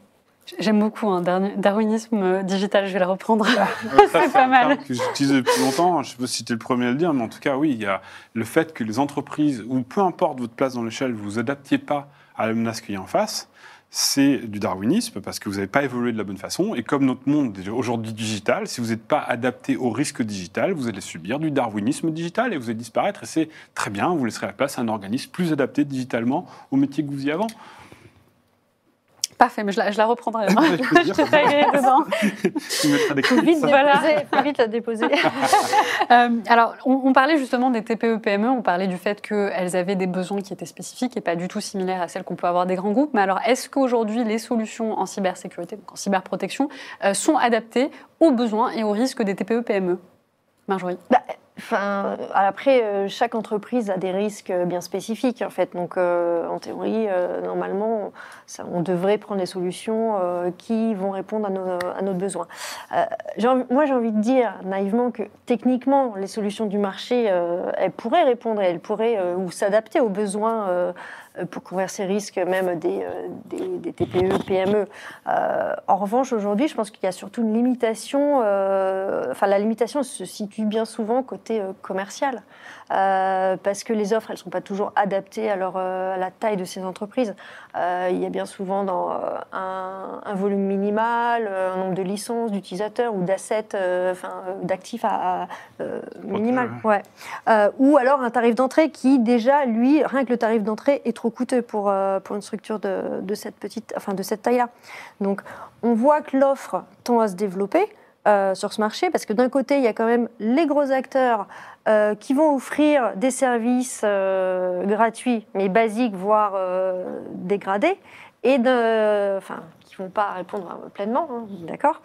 Speaker 1: j'aime beaucoup un darwinisme euh, digital, je vais le reprendre.
Speaker 3: Ça,
Speaker 1: C'est pas
Speaker 3: un
Speaker 1: mal.
Speaker 3: que j'utilise depuis longtemps. Je ne sais pas si tu es le premier à le dire, mais en tout cas, oui, il y a le fait que les entreprises, ou peu importe votre place dans l'échelle, vous vous adaptiez pas à la menace qu'il y a en face. C'est du darwinisme parce que vous n'avez pas évolué de la bonne façon. Et comme notre monde est aujourd'hui digital, si vous n'êtes pas adapté au risque digital, vous allez subir du darwinisme digital et vous allez disparaître. Et c'est très bien, vous laisserez la place à un organisme plus adapté digitalement au métier que vous y avez.
Speaker 1: Parfait, mais je la, je la reprendrai. hein. Je vais aller dedans.
Speaker 3: Tu mettras des
Speaker 2: Faut vite, faut vite la déposer.
Speaker 1: Euh, alors, on, on parlait justement des TPE-PME, on parlait du fait qu'elles avaient des besoins qui étaient spécifiques et pas du tout similaires à celles qu'on peut avoir des grands groupes. Mais alors, est-ce qu'aujourd'hui, les solutions en cybersécurité, donc en cyberprotection, euh, sont adaptées aux besoins et aux risques des TPE-PME Marjorie?
Speaker 2: Bah, Enfin, après, euh, chaque entreprise a des risques euh, bien spécifiques, en fait. Donc, euh, en théorie, euh, normalement, ça- on devrait prendre des solutions euh, qui vont répondre à nos, à nos besoins. Euh, moi, j'ai envie de dire naïvement que techniquement, les solutions du marché, euh, elles pourraient répondre elles pourraient euh, ou s'adapter aux besoins euh, euh, pour couvrir ces risques, même des, euh, des, des TPE, PME. Euh, en revanche, aujourd'hui, je pense qu'il y a surtout une limitation. euh, Enfin, la limitation se situe bien souvent côté euh, commercial, Euh, parce que les offres, elles sont pas toujours adaptées à, leur, euh, à la taille de ces entreprises. Euh, il y a bien souvent dans, euh, un, un volume minimal, euh, un nombre de licences d'utilisateurs ou d'assets, euh, enfin, euh, d'actifs à, à, euh, minimal. Ouais. Euh, ou alors un tarif d'entrée qui déjà, lui, rien que le tarif d'entrée est trop coûteux pour, euh, pour une structure de, de cette petite, enfin de cette taille-là. Donc, on voit que l'offre tend à se développer euh, sur ce marché parce que d'un côté, il y a quand même les gros acteurs euh, qui vont offrir des services gratuits, mais basiques, voire dégradés, et de, enfin, qui vont pas répondre pleinement, hein, d'accord.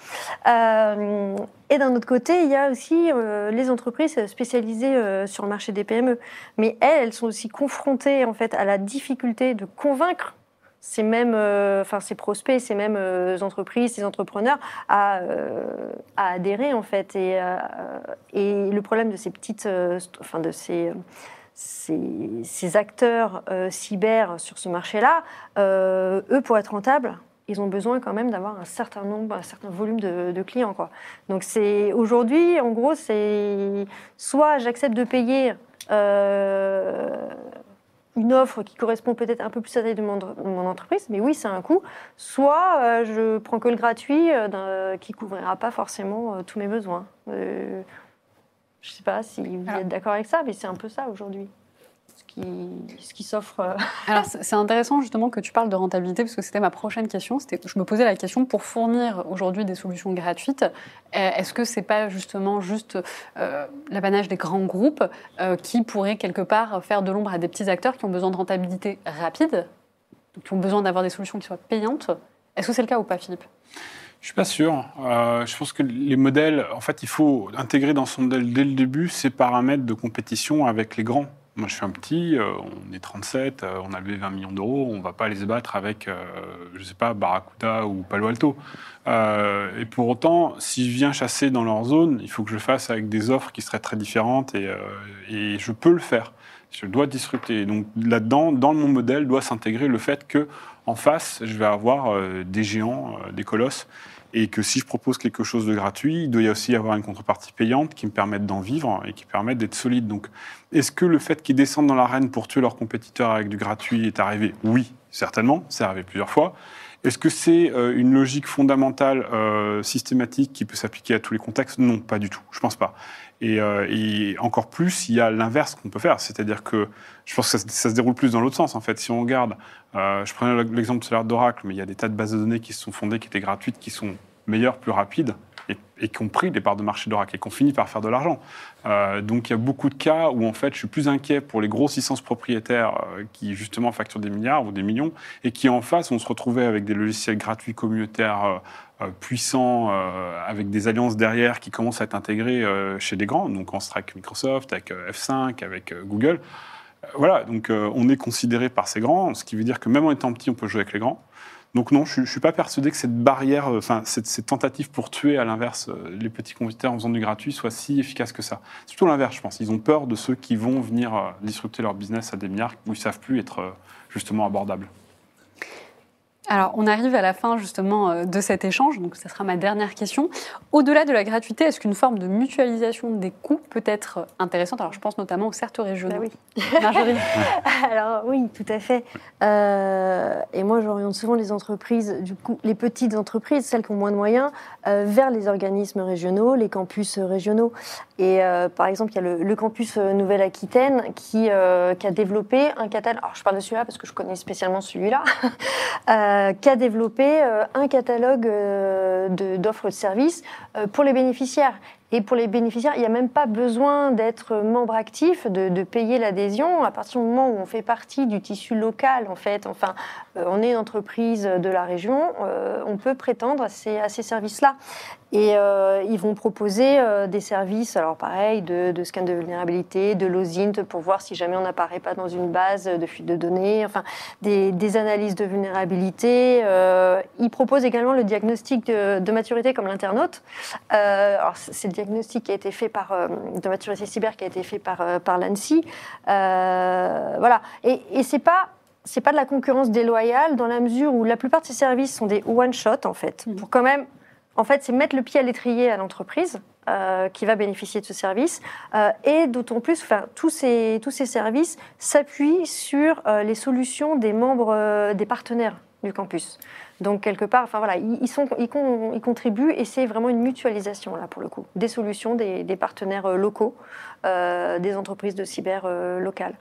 Speaker 2: Euh, et d'un autre côté, il y a aussi euh, les entreprises spécialisées euh, sur le marché des PME, mais elles, elles sont aussi confrontées en fait à la difficulté de convaincre ces mêmes, enfin ces prospects, ces mêmes entreprises, ces entrepreneurs à, adhérer en fait. Et, le problème de ces petites, enfin de ces, ces, acteurs cyber sur ce marché-là, eux pour être rentables. Ils ont besoin quand même d'avoir un certain nombre, un certain volume de, de clients. Quoi. Donc c'est aujourd'hui, en gros, c'est soit j'accepte de payer euh, une offre qui correspond peut-être un peu plus à la taille de mon, entreprise, mais oui, c'est un coût. Soit euh, je prends que le gratuit euh, qui couvrira pas forcément euh, tous mes besoins. Je sais pas si vous
Speaker 1: Alors-
Speaker 2: êtes d'accord avec ça, mais c'est un peu ça aujourd'hui. Ce qui, ce qui s'offre. euh,
Speaker 1: Alors, c'est intéressant justement que tu parles de rentabilité, parce que c'était ma prochaine question. C'était, je me posais la question pour fournir aujourd'hui des solutions gratuites, euh, est-ce que c'est pas justement juste euh, l'apanage des grands groupes euh, qui pourraient quelque part faire de l'ombre à des petits acteurs qui ont besoin de rentabilité rapide, qui ont besoin d'avoir des solutions qui soient payantes? Est-ce que c'est le cas ou pas, Philippe?
Speaker 3: Je suis pas sûr. Euh, je pense que les modèles, en fait, il faut intégrer dans son modèle dès le début ces paramètres de compétition avec les grands. Moi, je suis un petit, euh, on est 37, euh, on a levé 20 millions d'euros, on va pas les battre avec, euh, je sais pas, Barracuda ou Palo Alto. Euh, et pour autant, si je viens chasser dans leur zone, il faut que je le fasse avec des offres qui seraient très différentes et, et je peux le faire. Je dois disrupter. Donc là-dedans, dans mon modèle, doit s'intégrer le fait que en face, je vais avoir des géants, des colosses, et que si je propose quelque chose de gratuit, il doit y aussi avoir une contrepartie payante qui me permette d'en vivre et qui permette d'être solide. Donc, est-ce que le fait qu'ils descendent dans l'arène pour tuer leurs compétiteurs avec du gratuit est arrivé? Oui, certainement. C'est arrivé plusieurs fois. Est-ce que c'est euh, une logique fondamentale, euh, systématique, qui peut s'appliquer à tous les contextes? Non, pas du tout. Je pense pas. Et, euh, et encore plus, il y a l'inverse qu'on peut faire. C'est-à-dire que je pense que ça, se- ça se déroule plus dans l'autre sens, en fait. Si on regarde, euh, je prenais l'exemple tout à l'heure d'Oracle, mais il y a des tas de bases de données qui se sont fondées, qui étaient gratuites, qui sont meilleures, plus rapides, et, qui ont pris des parts de marché d'Oracle et qui ont fini par faire de l'argent. Euh, donc il y a beaucoup de cas où en fait je suis plus inquiet pour les grosses licences propriétaires euh, qui justement facturent des milliards ou des millions et qui en face on se retrouvait avec des logiciels gratuits communautaires euh, puissants avec des alliances derrière qui commencent à être intégrés euh, chez des grands, donc on se traque Microsoft, avec euh, F5, avec Google. Voilà, donc on est considéré par ces grands, ce qui veut dire que même en étant petit on peut jouer avec les grands. Donc non, je ne suis pas persuadé que cette barrière, euh, enfin cette, tentative pour tuer à l'inverse euh, les petits compétiteurs en faisant du gratuit soit si efficace que ça. C'est plutôt l'inverse, je pense. Ils ont peur de ceux qui vont venir euh, disrupter leur business à des milliards où ils savent plus être justement abordables.
Speaker 1: Alors, on arrive à la fin justement euh, de cet échange, donc ça sera ma dernière question. Au-delà de la gratuité, est-ce qu'une forme de mutualisation des coûts peut être intéressante? Alors, je pense notamment aux certes régionaux.
Speaker 2: Bah oui.
Speaker 1: Marjorie?
Speaker 2: Alors oui, tout à fait. Euh, et moi, j'oriente souvent les entreprises, du coup, les petites entreprises, celles qui ont moins de moyens, euh, vers les organismes régionaux, les campus régionaux. Et euh, par exemple, il y a le, le campus euh, Nouvelle-Aquitaine qui, euh, qui a développé un catalogue. Alors, je parle de celui-là parce que je connais spécialement celui-là, euh, qui a développé euh, un catalogue euh, d'offres de services euh, pour les bénéficiaires. Et pour les bénéficiaires, il n'y a même pas besoin d'être membre actif, de, payer l'adhésion. À partir du moment où on fait partie du tissu local, en fait, enfin, on est une entreprise de la région, on peut prétendre à ces services-là. Et euh, ils vont proposer euh, des services, alors pareil, de, de scan de vulnérabilité, de l'OSINT pour voir si jamais on n'apparaît pas dans une base de fuite de données, enfin des, des analyses de vulnérabilité. Euh, ils proposent également le diagnostic de, de maturité comme l'internaute. Alors c'est le diagnostic qui a été fait par de maturité cyber qui a été fait par par l'ANSI. Voilà. Et, et c'est pas c'est pas de la concurrence déloyale dans la mesure où la plupart de ces services sont des one shot en fait
Speaker 1: Mhm.
Speaker 2: pour quand même en fait, c'est mettre le pied à l'étrier à l'entreprise euh, qui va bénéficier de ce service. Euh, et d'autant plus, enfin, tous ces, tous ces services s'appuient sur euh, les solutions des membres, des partenaires du campus. Donc, quelque part, enfin, voilà, ils, sont, ils, con- ils contribuent et c'est vraiment une mutualisation, là, pour le coup, des solutions des, des partenaires locaux, des entreprises de cyber locales.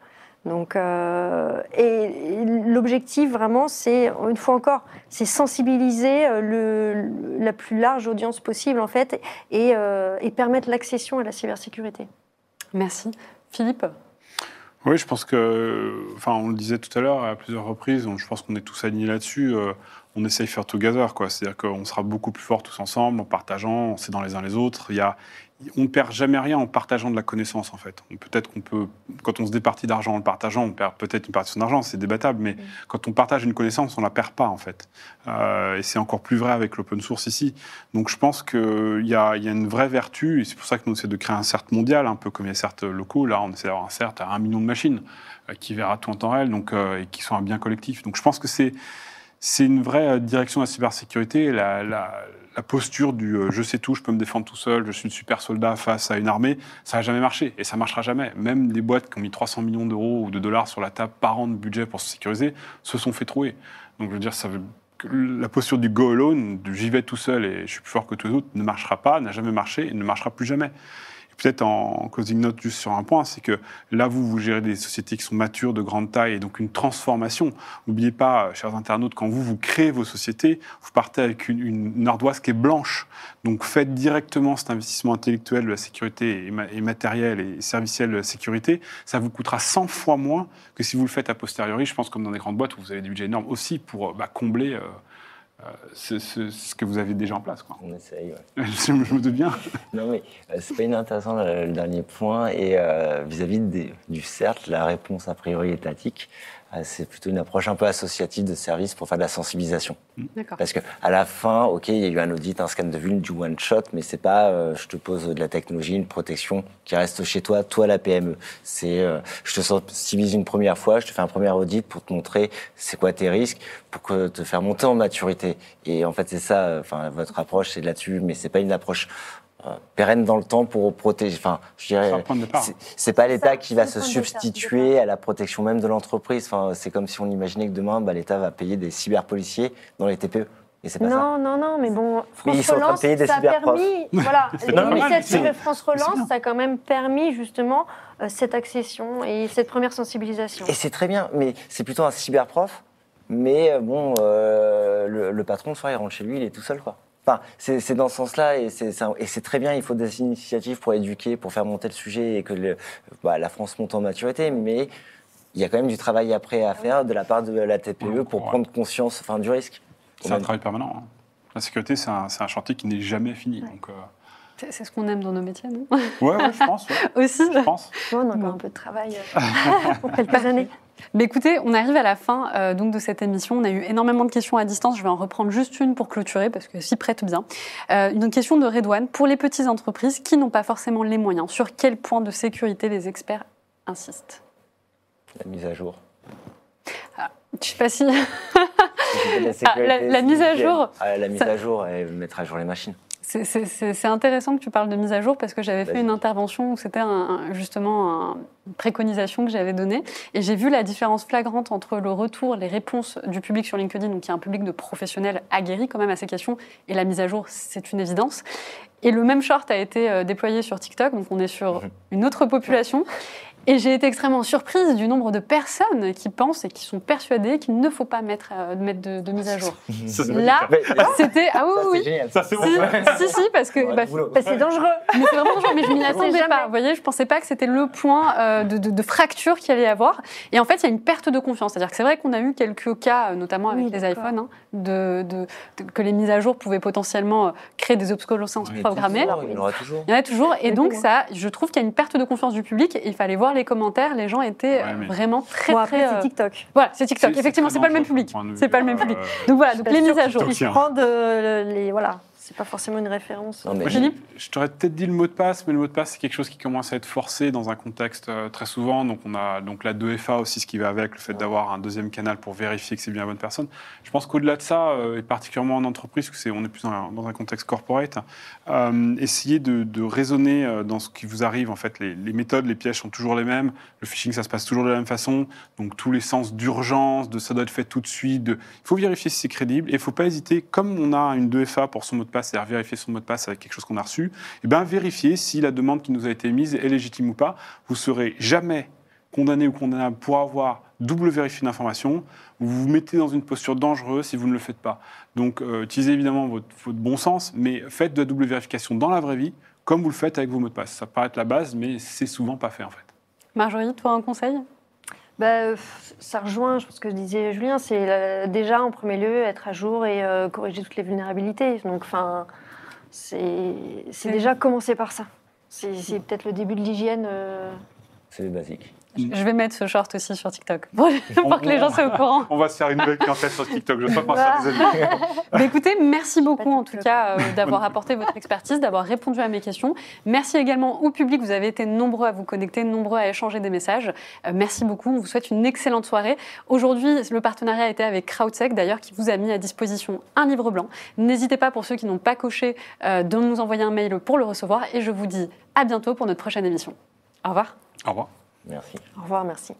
Speaker 2: Donc, euh, et l'objectif vraiment, c'est une fois encore, c'est sensibiliser euh, le, la plus large audience possible en fait, et, euh, et permettre l'accession à la cybersécurité.
Speaker 1: Merci. Philippe?
Speaker 3: Oui, je pense que, enfin, on le disait tout à l'heure à plusieurs reprises, je pense qu'on est tous alignés là-dessus. euh, on essaye faire together, quoi. C'est-à-dire qu'on sera beaucoup plus forts tous ensemble, en partageant, on sait dans les uns les autres. Il y a, on ne perd jamais rien en partageant de la connaissance, en fait. Peut-être qu'on peut, quand on se départit d'argent en le partageant, on perd peut-être une partie de son argent, c'est débattable, mais quand on partage une connaissance, on la perd pas, en fait. Euh, et c'est encore plus vrai avec l'open source ici. Donc je pense qu'il y a, il y a une vraie vertu, et c'est pour ça que nous, c'est de créer un CERT mondial, un peu comme il y a CERT locaux. Là, on essaie d'avoir un CERT à un million de machines euh, qui verra tout en temps réel, donc, euh, et qui sont un bien collectif. Donc je pense que c'est c'est une vraie direction de la cybersécurité, la, la, la posture du euh, je sais tout, je peux me défendre tout seul, je suis le super soldat face à une armée, ça n'a jamais marché et ça marchera jamais. Même des boîtes qui ont mis 300 millions d'euros ou de dollars sur la table par an de budget pour se sécuriser se sont fait trouer. Donc je veux dire, ça veut la posture du go alone, du j'y vais tout seul et je suis plus fort que tous les autres, ne marchera pas, n'a jamais marché et ne marchera plus jamais. Peut-être en closing note juste sur un point, c'est que là, vous, vous gérez des sociétés qui sont matures, de grande taille, et donc une transformation. N'oubliez pas, euh, chers internautes, quand vous, vous créez vos sociétés, vous partez avec une, une- ardoise qui est blanche. Donc faites directement cet investissement intellectuel de la sécurité et, ma- et matériel et serviciel de la sécurité. Ça vous coûtera 100 fois moins que si vous le faites a posteriori. Je pense comme dans des grandes boîtes où vous avez des budgets énormes aussi pour euh, bah, combler euh, ce, ce- ce que vous avez déjà en place. Quoi.
Speaker 4: On essaye, ouais.
Speaker 3: je, me- je me doute bien.
Speaker 4: Non, mais euh, c'est pas inintéressant le, le dernier point. Et euh, vis-à-vis des- du CERT, la réponse a priori étatique, euh, c'est plutôt une approche un peu associative de service pour faire de la sensibilisation.
Speaker 1: D'accord.
Speaker 4: Parce que à la fin, ok, il y a eu un audit, un scan de vulne, du one shot, mais c'est pas, euh, je te pose de la technologie, une protection qui reste chez toi, toi la PME. C'est, euh, je te sensibilise une première fois, je te fais un premier audit pour te montrer c'est quoi tes risques, pour que te faire monter en maturité. Et en fait, c'est ça. euh, Enfin, votre approche, c'est là-dessus, mais c'est pas une approche pérenne dans le temps pour protéger. Enfin, je dirais,
Speaker 3: C'est
Speaker 4: pas l'État qui va se substituer à la protection même de l'entreprise. Enfin, c'est comme si on imaginait que demain, bah, l'État va payer des cyberpoliciers dans les TPE. Et c'est pas ça.
Speaker 2: Non, non, non, mais bon,
Speaker 4: Mais
Speaker 2: France
Speaker 4: ils sont en train de
Speaker 2: Relance,
Speaker 4: payer des
Speaker 2: ça a
Speaker 4: cyberprofs.
Speaker 2: permis, voilà,
Speaker 3: Non, non,
Speaker 2: l'initiative
Speaker 3: mais
Speaker 2: de France. Relance, ça a quand même permis justement euh, cette accession et cette première sensibilisation.
Speaker 4: Et c'est très bien, mais c'est plutôt un cyberprof. Mais euh, bon, euh, le, le patron, le soir, il rentre chez lui, il est tout seul, quoi. Enfin, c'est dans ce sens-là, et c'est très bien. Il faut des initiatives pour éduquer, pour faire monter le sujet et que le- bah, la France monte en maturité. Mais il y a quand même du travail après à faire de la part de la TPE pour
Speaker 3: Ouais.
Speaker 4: prendre conscience, enfin, du risque.
Speaker 3: C'est un travail permanent. hein. La sécurité, c'est un, chantier qui n'est jamais fini. Donc, euh,
Speaker 1: C'est ce qu'on aime dans nos métiers, non?
Speaker 3: Ouais, ouais, je pense. ouais,
Speaker 1: Aussi.
Speaker 3: je pense.
Speaker 2: on a encore
Speaker 1: Bon.
Speaker 2: un peu de travail euh, pour quelques années.
Speaker 1: Mais écoutez, on arrive à la fin euh, donc de cette émission. On a eu énormément de questions à distance. Je vais en reprendre juste une pour clôturer parce que s'y prête bien. Euh, une question de Redouane. Pour les petites entreprises qui n'ont pas forcément les moyens, sur quel point de sécurité les experts insistent?
Speaker 4: La mise à jour.
Speaker 1: Je sais pas si. Ah, la- la mise à jour,
Speaker 4: Ah, la mise
Speaker 1: ça-
Speaker 4: à jour et mettre à jour les machines.
Speaker 1: C'est- intéressant que tu parles de mise à jour parce que j'avais fait une intervention où c'était un- justement un- une préconisation que j'avais donnée et j'ai vu la différence flagrante entre le retour, les réponses du public sur LinkedIn, donc il y a un public de professionnels aguerris quand même à ces questions et la mise à jour, c'est une évidence. Et le même short a été euh, déployé sur TikTok, donc on est sur
Speaker 4: Mhm.
Speaker 1: une autre population. Et j'ai été extrêmement surprise du nombre de personnes qui pensent et qui sont persuadées qu'il ne faut pas mettre, euh, mettre de, de mise à jour.
Speaker 3: Ça,
Speaker 1: Là, c'était ah oui
Speaker 4: Ça,
Speaker 1: oui.
Speaker 3: Ça, c'est bon.
Speaker 1: Si, si, si, parce que
Speaker 4: Ouais,
Speaker 1: bah.
Speaker 2: Bah, c'est dangereux.
Speaker 1: mais c'est vraiment dangereux, mais je m'y attendais pas. Vous voyez, je pensais pas que c'était le point euh, de, de- de fracture qu'il allait y avoir. Et en fait, il y a une perte de confiance. C'est-à-dire que c'est vrai qu'on a eu quelques cas, euh, notamment avec
Speaker 2: Oui,
Speaker 1: les iPhones, hein, de, de- de- que les mises à jour pouvaient potentiellement créer des obsolescences
Speaker 4: a
Speaker 1: programmées.
Speaker 4: Il y en aura toujours.
Speaker 1: Il y en a toujours. Et donc, ça, je trouve qu'il y a une perte de confiance du public. Il fallait voir les commentaires. Les gens étaient
Speaker 3: Ouais,
Speaker 1: euh,
Speaker 3: mais-
Speaker 1: vraiment très,
Speaker 2: Bon, après,
Speaker 1: très.
Speaker 2: c'est
Speaker 1: euh,
Speaker 2: TikTok.
Speaker 1: Voilà, c'est TikTok. Effectivement, c'est pas le même public. C'est pas le même
Speaker 3: euh,
Speaker 1: public. Donc voilà, donc les mises à jour.
Speaker 2: Qu'ils prennent de- les voilà. C'est pas forcément une référence.
Speaker 4: Non, mais
Speaker 1: Philippe
Speaker 3: Je t'aurais peut-être dit le mot de passe, mais le mot de passe, c'est quelque chose qui commence à être forcé dans un contexte euh, très souvent. Donc, on a donc la 2FA aussi, ce qui va avec, le fait d'avoir un deuxième canal pour vérifier que c'est bien la bonne personne. Je pense qu'au-delà de ça, euh, et particulièrement en entreprise, parce que c'est, on est plus dans un, dans un contexte corporate, euh, essayez de, de raisonner euh, dans ce qui vous arrive. En fait, les, les méthodes, les pièges sont toujours les mêmes. Le phishing, ça se passe toujours de la même façon. Donc, tous les sens d'urgence, de ça doit être fait tout de suite. de- Il faut vérifier si c'est crédible. Et il ne faut pas hésiter, comme on a une 2FA pour son mot de c'est-à-dire vérifier son mot de passe avec quelque chose qu'on a reçu, et bien vérifier si la demande qui nous a été mise est légitime ou pas. Vous serez jamais condamné ou condamnable pour avoir double vérifié une information. Vous vous mettez dans une posture dangereuse si vous ne le faites pas. Donc, euh, utilisez évidemment votre, votre bon sens, mais faites de la double vérification dans la vraie vie, comme vous le faites avec vos mots de passe. Ça paraît être la base, mais c'est souvent pas fait en fait.
Speaker 1: Marjorie, toi, un conseil?
Speaker 2: Bah, ça rejoint je pense, ce que disait Julien, c'est déjà en premier lieu être à jour et euh, corriger toutes les vulnérabilités. Donc, enfin, c'est
Speaker 1: Oui.
Speaker 2: déjà commencer par ça. C'est c'est peut-être le début de l'hygiène. euh.
Speaker 4: c'est basique.
Speaker 1: Je vais mettre ce short aussi sur TikTok pour, pour que les gens soient au courant.
Speaker 3: On va se faire une nouvelle clientèle sur TikTok. Je ne sais pas faire des amis.
Speaker 1: Bah, écoutez, merci beaucoup en tout cas euh, d'avoir apporté votre expertise, d'avoir répondu à mes questions. Merci également au public, vous avez été nombreux à vous connecter, nombreux à échanger des messages. Euh, merci beaucoup, on vous souhaite une excellente soirée. Aujourd'hui, le partenariat a été avec Crowdsec d'ailleurs qui vous a mis à disposition un livre blanc. N'hésitez pas pour ceux qui n'ont pas coché euh, de nous envoyer un mail pour le recevoir et je vous dis à bientôt pour notre prochaine émission. Au revoir.
Speaker 3: Au revoir.
Speaker 4: Merci.
Speaker 2: Au revoir, merci.